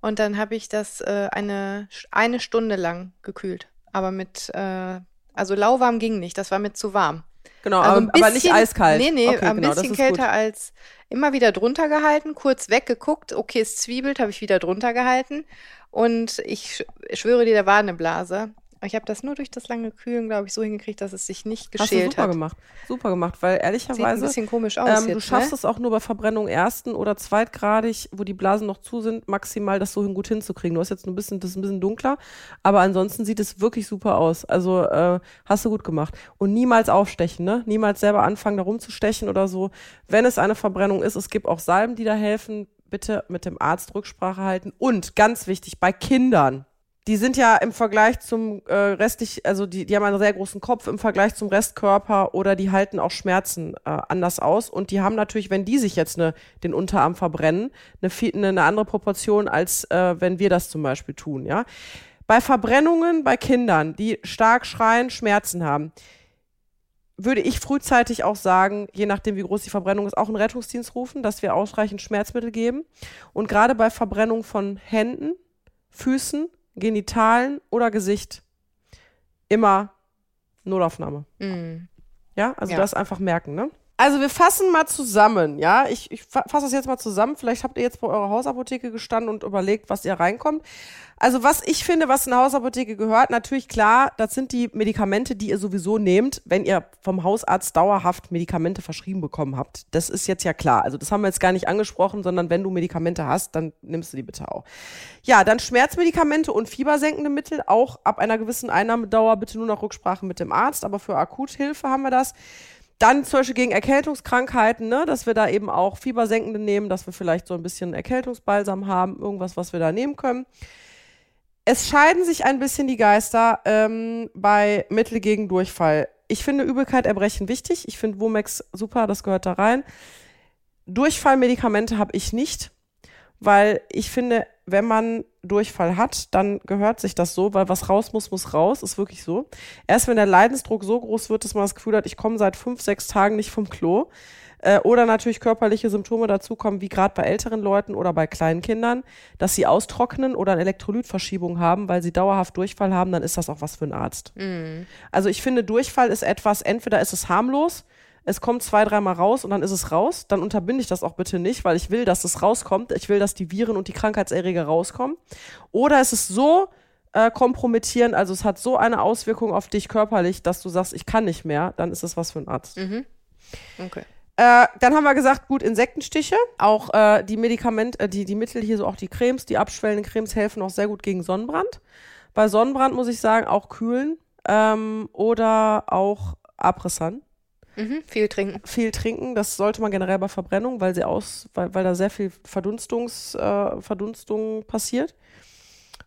A: Und dann habe ich das äh, eine, eine Stunde lang gekühlt. Aber mit, äh, also lauwarm ging nicht, das war mit zu warm.
B: Genau, also aber, bisschen, aber, nicht eiskalt.
A: Nee, nee, okay, ein genau, bisschen kälter gut. als immer wieder drunter gehalten, kurz weggeguckt, okay, es zwiebelt, habe ich wieder drunter gehalten. Und ich schwöre dir, da war eine Blase. Ich habe das nur durch das lange Kühlen, glaube ich, so hingekriegt, dass es sich nicht geschält Hast du
B: super
A: hat.
B: gemacht. Super gemacht, weil ehrlicherweise. Sieht ein
A: bisschen komisch aus.
B: Ähm, jetzt, du schaffst ne? es auch nur bei Verbrennung ersten oder zweitgradig, wo die Blasen noch zu sind, maximal das so gut hinzukriegen. Du hast jetzt ein bisschen, das ist ein bisschen dunkler, aber ansonsten sieht es wirklich super aus. Also äh, hast du gut gemacht. Und niemals aufstechen, ne? Niemals selber anfangen, da rumzustechen oder so. Wenn es eine Verbrennung ist, es gibt auch Salben, die da helfen. Bitte mit dem Arzt Rücksprache halten. Und ganz wichtig, bei Kindern die sind ja im Vergleich zum äh, restlich, also die, die haben einen sehr großen Kopf im Vergleich zum Restkörper oder die halten auch Schmerzen äh, anders aus. Und die haben natürlich, wenn die sich jetzt ne, den Unterarm verbrennen, eine, eine, eine andere Proportion, als äh, wenn wir das zum Beispiel tun, ja. Bei Verbrennungen bei Kindern, die stark schreien, Schmerzen haben, würde ich frühzeitig auch sagen, je nachdem wie groß die Verbrennung ist, auch einen Rettungsdienst rufen, dass wir ausreichend Schmerzmittel geben. Und gerade bei Verbrennung von Händen, Füßen, Genitalen oder Gesicht immer Notaufnahme. Mhm. Ja, also ja. das einfach merken, ne? Also wir fassen mal zusammen, ja. Ich, ich fasse das jetzt mal zusammen. Vielleicht habt ihr jetzt bei eurer Hausapotheke gestanden und überlegt, was ihr reinkommt. Also was ich finde, was in eine Hausapotheke gehört, natürlich klar, das sind die Medikamente, die ihr sowieso nehmt, wenn ihr vom Hausarzt dauerhaft Medikamente verschrieben bekommen habt. Das ist jetzt ja klar. Also das haben wir jetzt gar nicht angesprochen, sondern wenn du Medikamente hast, dann nimmst du die bitte auch. Ja, dann Schmerzmedikamente und fiebersenkende Mittel, auch ab einer gewissen Einnahmedauer bitte nur noch Rücksprache mit dem Arzt, aber für Akuthilfe haben wir das. Dann zum Beispiel gegen Erkältungskrankheiten, ne, dass wir da eben auch Fiebersenkende nehmen, dass wir vielleicht so ein bisschen Erkältungsbalsam haben, irgendwas, was wir da nehmen können. Es scheiden sich ein bisschen die Geister ähm, bei Mittel gegen Durchfall. Ich finde Übelkeit, Erbrechen wichtig. Ich finde Womex super, das gehört da rein. Durchfallmedikamente habe ich nicht, weil ich finde, wenn man Durchfall hat, dann gehört sich das so, weil was raus muss, muss raus, ist wirklich so. Erst wenn der Leidensdruck so groß wird, dass man das Gefühl hat, ich komme seit fünf, sechs Tagen nicht vom Klo, äh, oder natürlich körperliche Symptome dazukommen, wie gerade bei älteren Leuten oder bei kleinen Kindern, dass sie austrocknen oder eine Elektrolytverschiebung haben, weil sie dauerhaft Durchfall haben, dann ist das auch was für einen Arzt. Mhm. Also ich finde, Durchfall ist etwas, entweder ist es harmlos, es kommt zwei, dreimal raus und dann ist es raus, dann unterbinde ich das auch bitte nicht, weil ich will, dass es rauskommt. Ich will, dass die Viren und die Krankheitserreger rauskommen. Oder es ist so äh, kompromittierend, also es hat so eine Auswirkung auf dich körperlich, dass du sagst, ich kann nicht mehr, dann ist es was für ein Arzt. Mhm. Okay. Äh, dann haben wir gesagt, gut, Insektenstiche. Auch äh, die Medikamente, äh, die, die Mittel hier, so auch die Cremes, die abschwellenden Cremes helfen auch sehr gut gegen Sonnenbrand. Bei Sonnenbrand muss ich sagen, auch kühlen ähm, oder auch Apressan
A: Mhm, viel trinken.
B: Viel trinken, das sollte man generell bei Verbrennung, weil sie aus, weil, weil da sehr viel Verdunstungs, äh, Verdunstung passiert.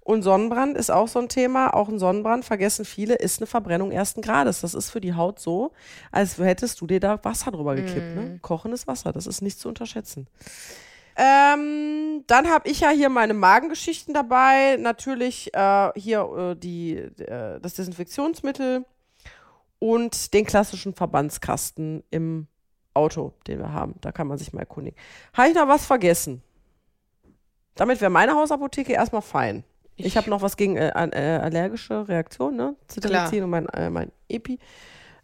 B: Und Sonnenbrand ist auch so ein Thema. Auch ein Sonnenbrand, vergessen viele, ist eine Verbrennung ersten Grades. Das ist für die Haut so, als hättest du dir da Wasser drüber gekippt. Ne?
A: Mm.
B: Kochendes Wasser, das ist nicht zu unterschätzen. Ähm, dann habe ich ja hier meine Magengeschichten dabei. Natürlich äh, hier äh, die, äh, das Desinfektionsmittel und den klassischen Verbandskasten im Auto, den wir haben. Da kann man sich mal erkundigen. Habe ich noch was vergessen? Damit wäre meine Hausapotheke erstmal fein. Ich,
A: Ich-
B: habe noch was gegen äh, äh, allergische Reaktionen, ne? Cetirizin und mein, äh, mein Epi.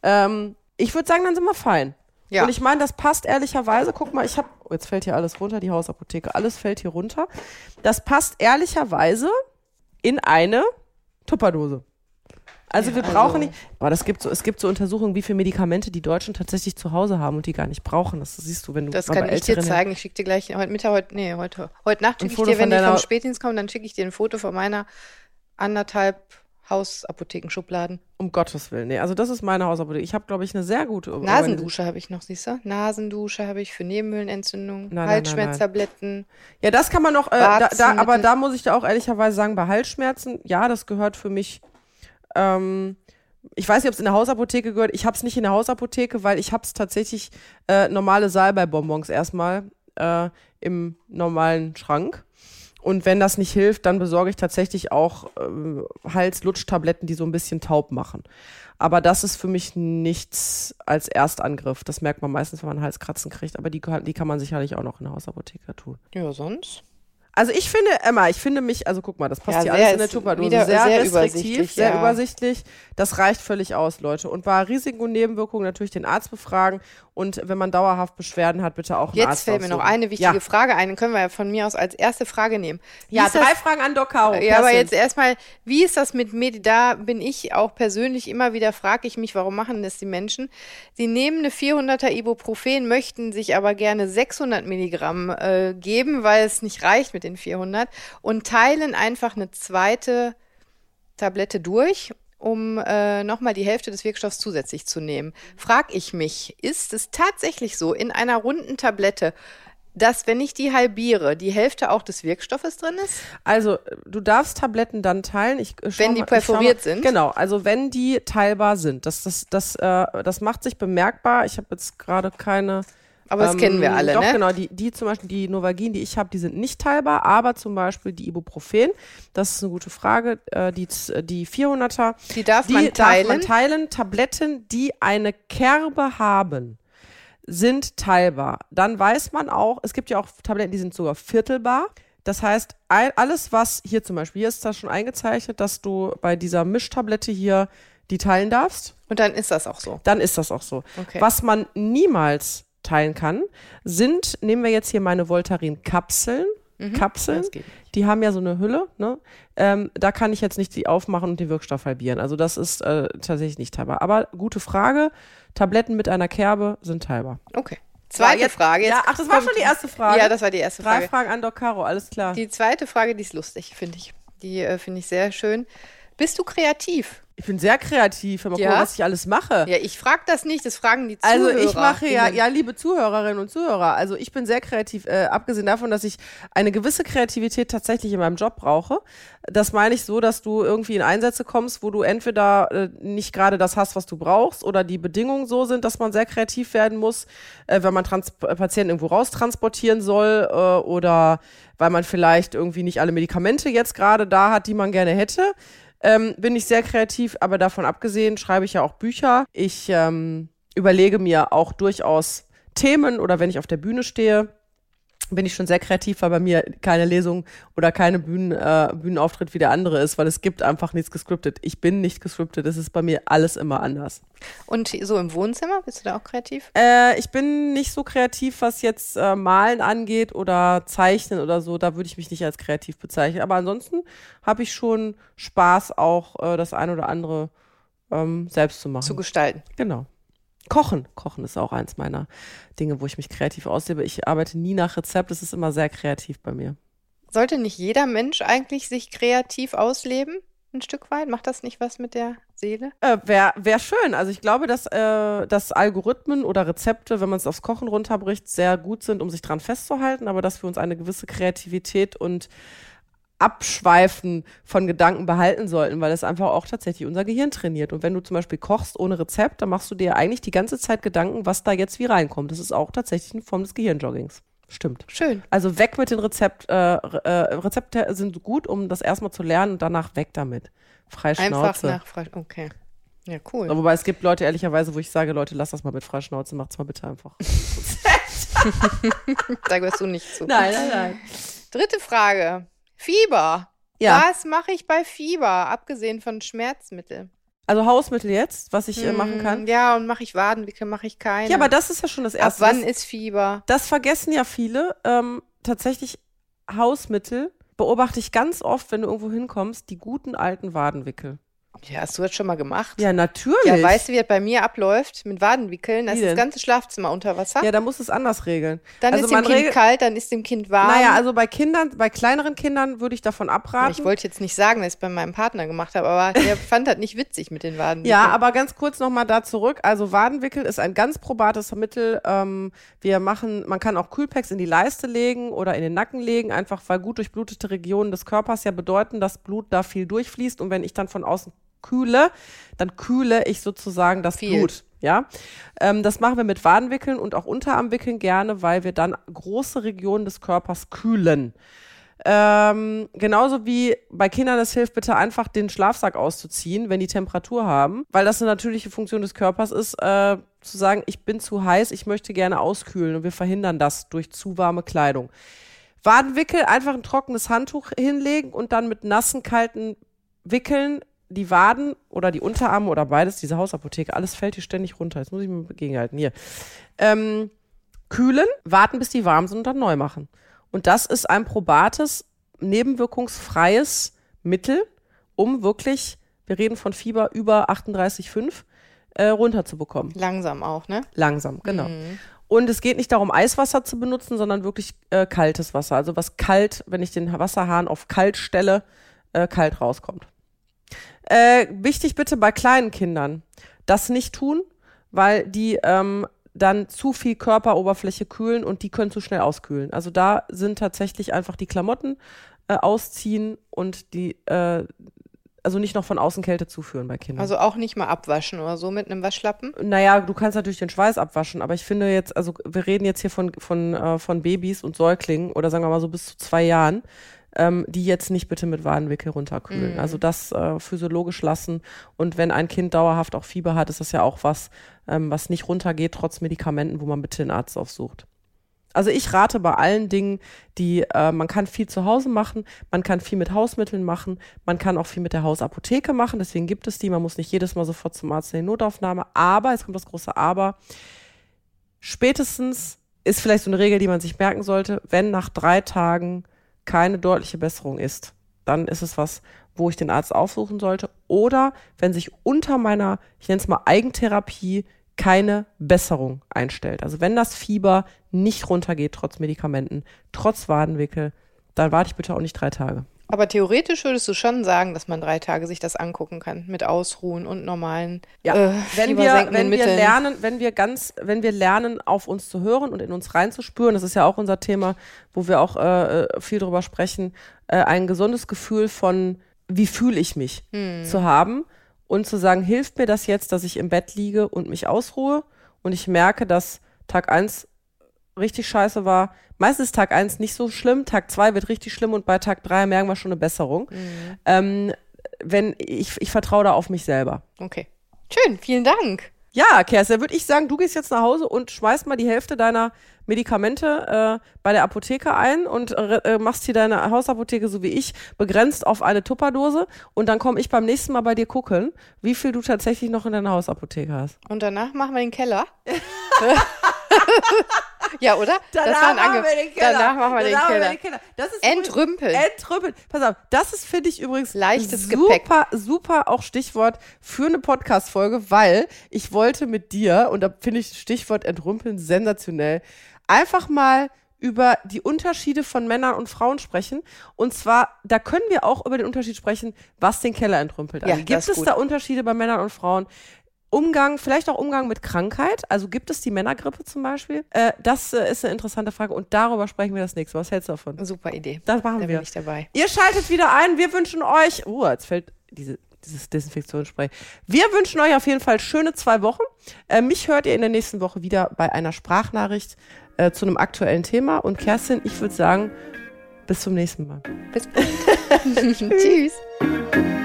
B: Ähm, ich würde sagen, dann sind wir fein.
A: Ja.
B: Und ich meine, das passt ehrlicherweise. Guck mal, ich habe, oh, jetzt fällt hier alles runter, die Hausapotheke. Alles fällt hier runter. Das passt ehrlicherweise in eine Tupperdose. Also wir
A: also-
B: brauchen nicht, aber das gibt so, es gibt so Untersuchungen, wie viele Medikamente die Deutschen tatsächlich zu Hause haben und die gar nicht brauchen. Das siehst du, wenn du
A: Das kann ich dir zeigen. Ich schicke dir gleich heute Mittag, heute, nee, heute, heute Nacht schicke ich dir, wenn ich vom Spätdienst komme, dann schicke ich dir ein Foto von meiner anderthalb Hausapothekenschubladen.
B: Um Gottes Willen. Nee, also das ist meine Hausapotheke. Ich habe, glaube ich, eine sehr gute
A: Nasendusche habe ich noch, siehst du? Nasendusche habe ich für Nebenhöhlenentzündung,
B: nein,
A: Halsschmerztabletten.
B: Ja, das kann man noch, äh, da, da, aber da muss ich da auch ehrlicherweise sagen, bei Halsschmerzen, ja, das gehört für mich, ähm, ich weiß nicht, ob es in der Hausapotheke gehört. Ich habe es nicht in der Hausapotheke, weil ich habe es tatsächlich äh, normale Salbei-Bonbons erstmal äh, im normalen Schrank. Und wenn das nicht hilft, dann besorge ich tatsächlich auch äh, Hals-Lutsch-Tabletten, die so ein bisschen taub machen. Aber das ist für mich nichts als Erstangriff. Das merkt man meistens, wenn man Halskratzen kriegt. Aber die, die kann man sicherlich auch noch in der Hausapotheke tun.
A: Ja, sonst?
B: Also ich finde, Emma, ich finde mich, also guck mal, das passt
A: Ja,
B: hier alles in der Tupperdose. Sehr,
A: sehr
B: restriktiv,
A: übersichtlich,
B: sehr
A: ja.
B: übersichtlich. Das reicht völlig aus, Leute. Und bei Risiken und Nebenwirkungen natürlich den Arzt befragen. Und wenn man dauerhaft Beschwerden hat, bitte auch einen
A: Jetzt
B: Arzt
A: fällt mir noch eine wichtige
B: ja.
A: Frage ein. Den können wir ja von mir aus als erste Frage nehmen. Wie
B: Ja,
A: ist das-
B: drei Fragen an Doc Caro.
A: Ja, aber jetzt erstmal, wie ist das mit Medi? Da bin ich auch persönlich immer wieder, frage ich mich, warum machen das die Menschen? Sie nehmen eine 400er Ibuprofen, möchten sich aber gerne 600 Milligramm äh, geben, weil es nicht reicht mit den 400 und teilen einfach eine zweite Tablette durch, um äh, nochmal die Hälfte des Wirkstoffs zusätzlich zu nehmen. Frag ich mich, ist es tatsächlich so in einer runden Tablette, dass wenn ich die halbiere, die Hälfte auch des Wirkstoffes drin ist?
B: Also, du darfst Tabletten dann teilen. Ich, äh,
A: Wenn die
B: mal-
A: perforiert
B: mal.
A: sind?
B: Genau, also wenn die teilbar sind. Das, das, das, äh, das macht sich bemerkbar. Ich habe jetzt gerade keine.
A: Aber das kennen wir alle,
B: doch,
A: ne?
B: genau. Die, die zum Beispiel, die Novagin, die ich habe, die sind nicht teilbar, aber zum Beispiel die Ibuprofen, das ist eine gute Frage, äh, die, die 400er,
A: Die darf
B: die
A: man
B: darf
A: teilen.
B: man teilen. Tabletten, die eine Kerbe haben, sind teilbar. Dann weiß man auch, es gibt ja auch Tabletten, die sind sogar viertelbar. Das heißt, ein, alles, was hier zum Beispiel, hier ist das schon eingezeichnet, dass du bei dieser Mischtablette hier die teilen darfst,
A: Und dann ist das auch so.
B: dann ist das auch so.
A: Okay.
B: Was man niemals teilen kann, sind, nehmen wir jetzt hier meine Voltaren-Kapseln. Kapseln,
A: Mhm. Geht
B: die haben ja so eine Hülle, ne? Ähm, da kann ich jetzt nicht die aufmachen und den Wirkstoff halbieren. Also das ist äh, tatsächlich nicht teilbar. Aber gute Frage. Tabletten mit einer Kerbe sind teilbar.
A: Okay. Zweite
B: jetzt-
A: Frage. Jetzt
B: ja, ach, das war schon die erste Frage.
A: Ja, das war die erste
B: Drei
A: Frage.
B: Fragen an Doc Caro, alles klar.
A: Die zweite Frage, die ist lustig, finde ich. Die äh, finde ich sehr schön. Bist du kreativ?
B: ich bin sehr kreativ. Mal
A: Ja?
B: gucken, was ich alles mache.
A: Ja, ich frage das nicht, das fragen die Zuhörer.
B: Also ich mache ja, ja, liebe Zuhörerinnen und Zuhörer, also ich bin sehr kreativ, äh, abgesehen davon, dass ich eine gewisse Kreativität tatsächlich in meinem Job brauche. Das meine ich so, dass du irgendwie in Einsätze kommst, wo du entweder äh, nicht gerade das hast, was du brauchst, oder die Bedingungen so sind, dass man sehr kreativ werden muss, äh, wenn man Trans äh, Patienten irgendwo raustransportieren soll, äh, oder weil man vielleicht irgendwie nicht alle Medikamente jetzt gerade da hat, die man gerne hätte ähm, bin ich sehr kreativ, aber davon abgesehen schreibe ich ja auch Bücher. Ich ähm, überlege mir auch durchaus Themen oder wenn ich auf der Bühne stehe, bin ich schon sehr kreativ, weil bei mir keine Lesung oder keine Bühnen, äh, Bühnenauftritt wie der andere ist, weil es gibt einfach nichts gescriptet. Ich bin nicht gescriptet, es ist bei mir alles immer anders.
A: Und so im Wohnzimmer, bist du da auch kreativ?
B: Äh, ich bin nicht so kreativ, was jetzt äh, Malen angeht oder Zeichnen oder so. Da würde ich mich nicht als kreativ bezeichnen. Aber ansonsten habe ich schon Spaß, auch äh, das ein oder andere ähm, selbst zu machen.
A: Zu gestalten.
B: genau. Kochen. Kochen ist auch eins meiner Dinge, wo ich mich kreativ auslebe. Ich arbeite nie nach Rezept. Es ist immer sehr kreativ bei mir.
A: Sollte nicht jeder Mensch eigentlich sich kreativ ausleben? ein Stück weit? Macht das nicht was mit der Seele?
B: Äh, Wäre wär schön. Also ich glaube, dass, äh, dass Algorithmen oder Rezepte, wenn man es aufs Kochen runterbricht, sehr gut sind, um sich dran festzuhalten, aber dass wir uns eine gewisse Kreativität und Abschweifen von Gedanken behalten sollten, weil es einfach auch tatsächlich unser Gehirn trainiert. Und wenn du zum Beispiel kochst ohne Rezept, dann machst du dir eigentlich die ganze Zeit Gedanken, was da jetzt wie reinkommt. Das ist auch tatsächlich eine Form des Gehirnjoggings. Stimmt.
A: Schön.
B: Also weg mit den Rezept, äh, äh, Rezepte sind gut, um das erstmal zu lernen und danach weg damit. Freischnauze.
A: Einfach nach Freisch Okay. Ja, cool.
B: Wobei es gibt Leute, ehrlicherweise, wo ich sage, Leute, lass das mal mit Freischnauze, macht's mal bitte einfach. <laughs> <laughs>
A: da gehörst du nicht zu.
B: nein, nein, nein.
A: Dritte Frage. Fieber.
B: Ja.
A: Was mache ich bei Fieber, abgesehen von Schmerzmittel?
B: Also Hausmittel jetzt, was ich äh, machen kann.
A: Hm, Ja, und mache ich Wadenwickel, mache ich keine.
B: Ja, aber das ist ja schon das
A: Ab
B: Erste.
A: wann
B: das,
A: ist Fieber?
B: das vergessen ja viele. Ähm, tatsächlich Hausmittel beobachte ich ganz oft, wenn du irgendwo hinkommst, die guten alten Wadenwickel.
A: Ja, hast du das schon mal gemacht?
B: Ja, natürlich.
A: Ja, weißt du, wie das bei mir abläuft mit Wadenwickeln? Da ist das ganze Schlafzimmer unter Wasser.
B: Ja, da muss es anders regeln.
A: dann
B: also
A: ist dem Kind kalt, dann ist dem Kind warm.
B: Naja, also bei Kindern, bei kleineren Kindern würde ich davon abraten.
A: ich wollte jetzt nicht sagen, dass ich es bei meinem Partner gemacht habe, aber der <laughs> fand das nicht witzig mit den Wadenwickeln.
B: Ja, aber ganz kurz nochmal da zurück. Also Wadenwickel ist ein ganz probates Mittel. Ähm, wir machen, man kann auch Kühlpacks in die Leiste legen oder in den Nacken legen, einfach weil gut durchblutete Regionen des Körpers ja bedeuten, dass Blut da viel durchfließt. Und wenn ich dann von außen kühle, dann kühle ich sozusagen das
A: Viel.
B: Blut. Ja, ähm, das machen wir mit Wadenwickeln und auch Unterarmwickeln gerne, weil wir dann große Regionen des Körpers kühlen. Ähm, genauso wie bei Kindern es hilft, bitte einfach den Schlafsack auszuziehen, wenn die Temperatur haben, weil das eine natürliche Funktion des Körpers ist, äh, zu sagen, ich bin zu heiß, ich möchte gerne auskühlen und wir verhindern das durch zu warme Kleidung. Wadenwickel, einfach ein trockenes Handtuch hinlegen und dann mit nassen, kalten Wickeln die Waden oder die Unterarme oder beides, diese Hausapotheke, alles fällt hier ständig runter. Jetzt muss ich mir gegenhalten. Hier. Ähm, kühlen, warten, bis die warm sind und dann neu machen. Und das ist ein probates, nebenwirkungsfreies Mittel, um wirklich, wir reden von Fieber über 38,5, äh, runterzubekommen.
A: Langsam auch, ne?
B: Langsam, genau.
A: Mhm.
B: Und es geht nicht darum, Eiswasser zu benutzen, sondern wirklich äh, kaltes Wasser. Also was kalt, wenn ich den Wasserhahn auf kalt stelle, äh, kalt rauskommt. Äh, wichtig bitte bei kleinen Kindern, das nicht tun, weil die ähm, dann zu viel Körperoberfläche kühlen und die können zu schnell auskühlen. Also da sind tatsächlich einfach die Klamotten äh, ausziehen und die, äh, also nicht noch von außen Kälte zuführen bei Kindern.
A: Also auch nicht mal abwaschen oder so mit einem Waschlappen.
B: Naja, du kannst natürlich den Schweiß abwaschen, aber ich finde jetzt, also wir reden jetzt hier von, von, äh, von Babys und Säuglingen oder sagen wir mal so bis zu zwei Jahren, ähm, die jetzt nicht bitte mit Wadenwickel runterkühlen.
A: Mhm.
B: Also das äh, physiologisch lassen. Und wenn ein Kind dauerhaft auch Fieber hat, ist das ja auch was, ähm, was nicht runtergeht, trotz Medikamenten, wo man bitte einen Arzt aufsucht. Also ich rate bei allen Dingen, die äh, man kann viel zu Hause machen, man kann viel mit Hausmitteln machen, man kann auch viel mit der Hausapotheke machen, deswegen gibt es die, man muss nicht jedes Mal sofort zum Arzt in die Notaufnahme, aber, jetzt kommt das große Aber, spätestens ist vielleicht so eine Regel, die man sich merken sollte, wenn nach drei Tagen keine deutliche Besserung ist, dann ist es was, wo ich den Arzt aufsuchen sollte. Oder wenn sich unter meiner, ich nenne es mal Eigentherapie, keine Besserung einstellt. Also wenn das Fieber nicht runtergeht, trotz Medikamenten, trotz Wadenwickel, dann warte ich bitte auch nicht drei Tage.
A: Aber theoretisch würdest du schon sagen, dass man drei Tage sich das angucken kann mit Ausruhen und normalen
B: Ja,
A: äh,
B: wenn wir, wenn wir lernen, wenn wir ganz, wenn wir lernen, auf uns zu hören und in uns reinzuspüren, das ist ja auch unser Thema, wo wir auch äh, äh, viel drüber sprechen, äh, ein gesundes Gefühl von, wie fühle ich mich
A: Hm.
B: zu haben und zu sagen, hilft mir das jetzt, dass ich im Bett liege und mich ausruhe? Und ich merke, dass Tag eins richtig scheiße war. Meistens ist Tag eins nicht so schlimm, Tag zwei wird richtig schlimm und bei Tag drei merken wir schon eine Besserung.
A: Mhm.
B: Ähm, wenn ich, ich vertraue da auf mich selber.
A: Okay. Schön, vielen Dank.
B: Ja, Kerstin, würde ich sagen, du gehst jetzt nach Hause und schmeißt mal die Hälfte deiner Medikamente äh, bei der Apotheke ein und äh, machst hier deine Hausapotheke, so wie ich, begrenzt auf eine Tupperdose und dann komme ich beim nächsten Mal bei dir gucken, wie viel du tatsächlich noch in deiner Hausapotheke hast.
A: Und danach machen wir den Keller. <laughs> ja, oder? das war ein Ange Danach machen wir den Keller.
B: Das ist
A: Entrümpeln.
B: übrigens- Entrümpeln. Pass auf, das ist, finde ich übrigens
A: Leichtes
B: super,
A: Gepäck.
B: super auch Stichwort für eine Podcast-Folge, weil ich wollte mit dir, und da finde ich Stichwort Entrümpeln sensationell, einfach mal über die Unterschiede von Männern und Frauen sprechen. Und zwar, da können wir auch über den Unterschied sprechen, was den Keller entrümpelt.
A: Ja,
B: Gibt es
A: gut.
B: da Unterschiede bei Männern und Frauen? Umgang, vielleicht auch Umgang mit Krankheit. Also gibt es die Männergrippe zum Beispiel? Äh, das äh, ist eine interessante Frage und darüber sprechen wir das nächste Mal. Was hältst du davon?
A: Super Idee.
B: Das machen
A: Da
B: wir.
A: bin ich dabei.
B: Ihr schaltet wieder ein. Wir wünschen euch. Oh, jetzt fällt diese, dieses Desinfektionsspray. Wir wünschen euch auf jeden Fall schöne zwei Wochen. Äh, mich hört ihr in der nächsten Woche wieder bei einer Sprachnachricht äh, zu einem aktuellen Thema. Und Kerstin, ich würde sagen, bis zum nächsten Mal.
A: Bis bald. <laughs> Tschüss. <laughs>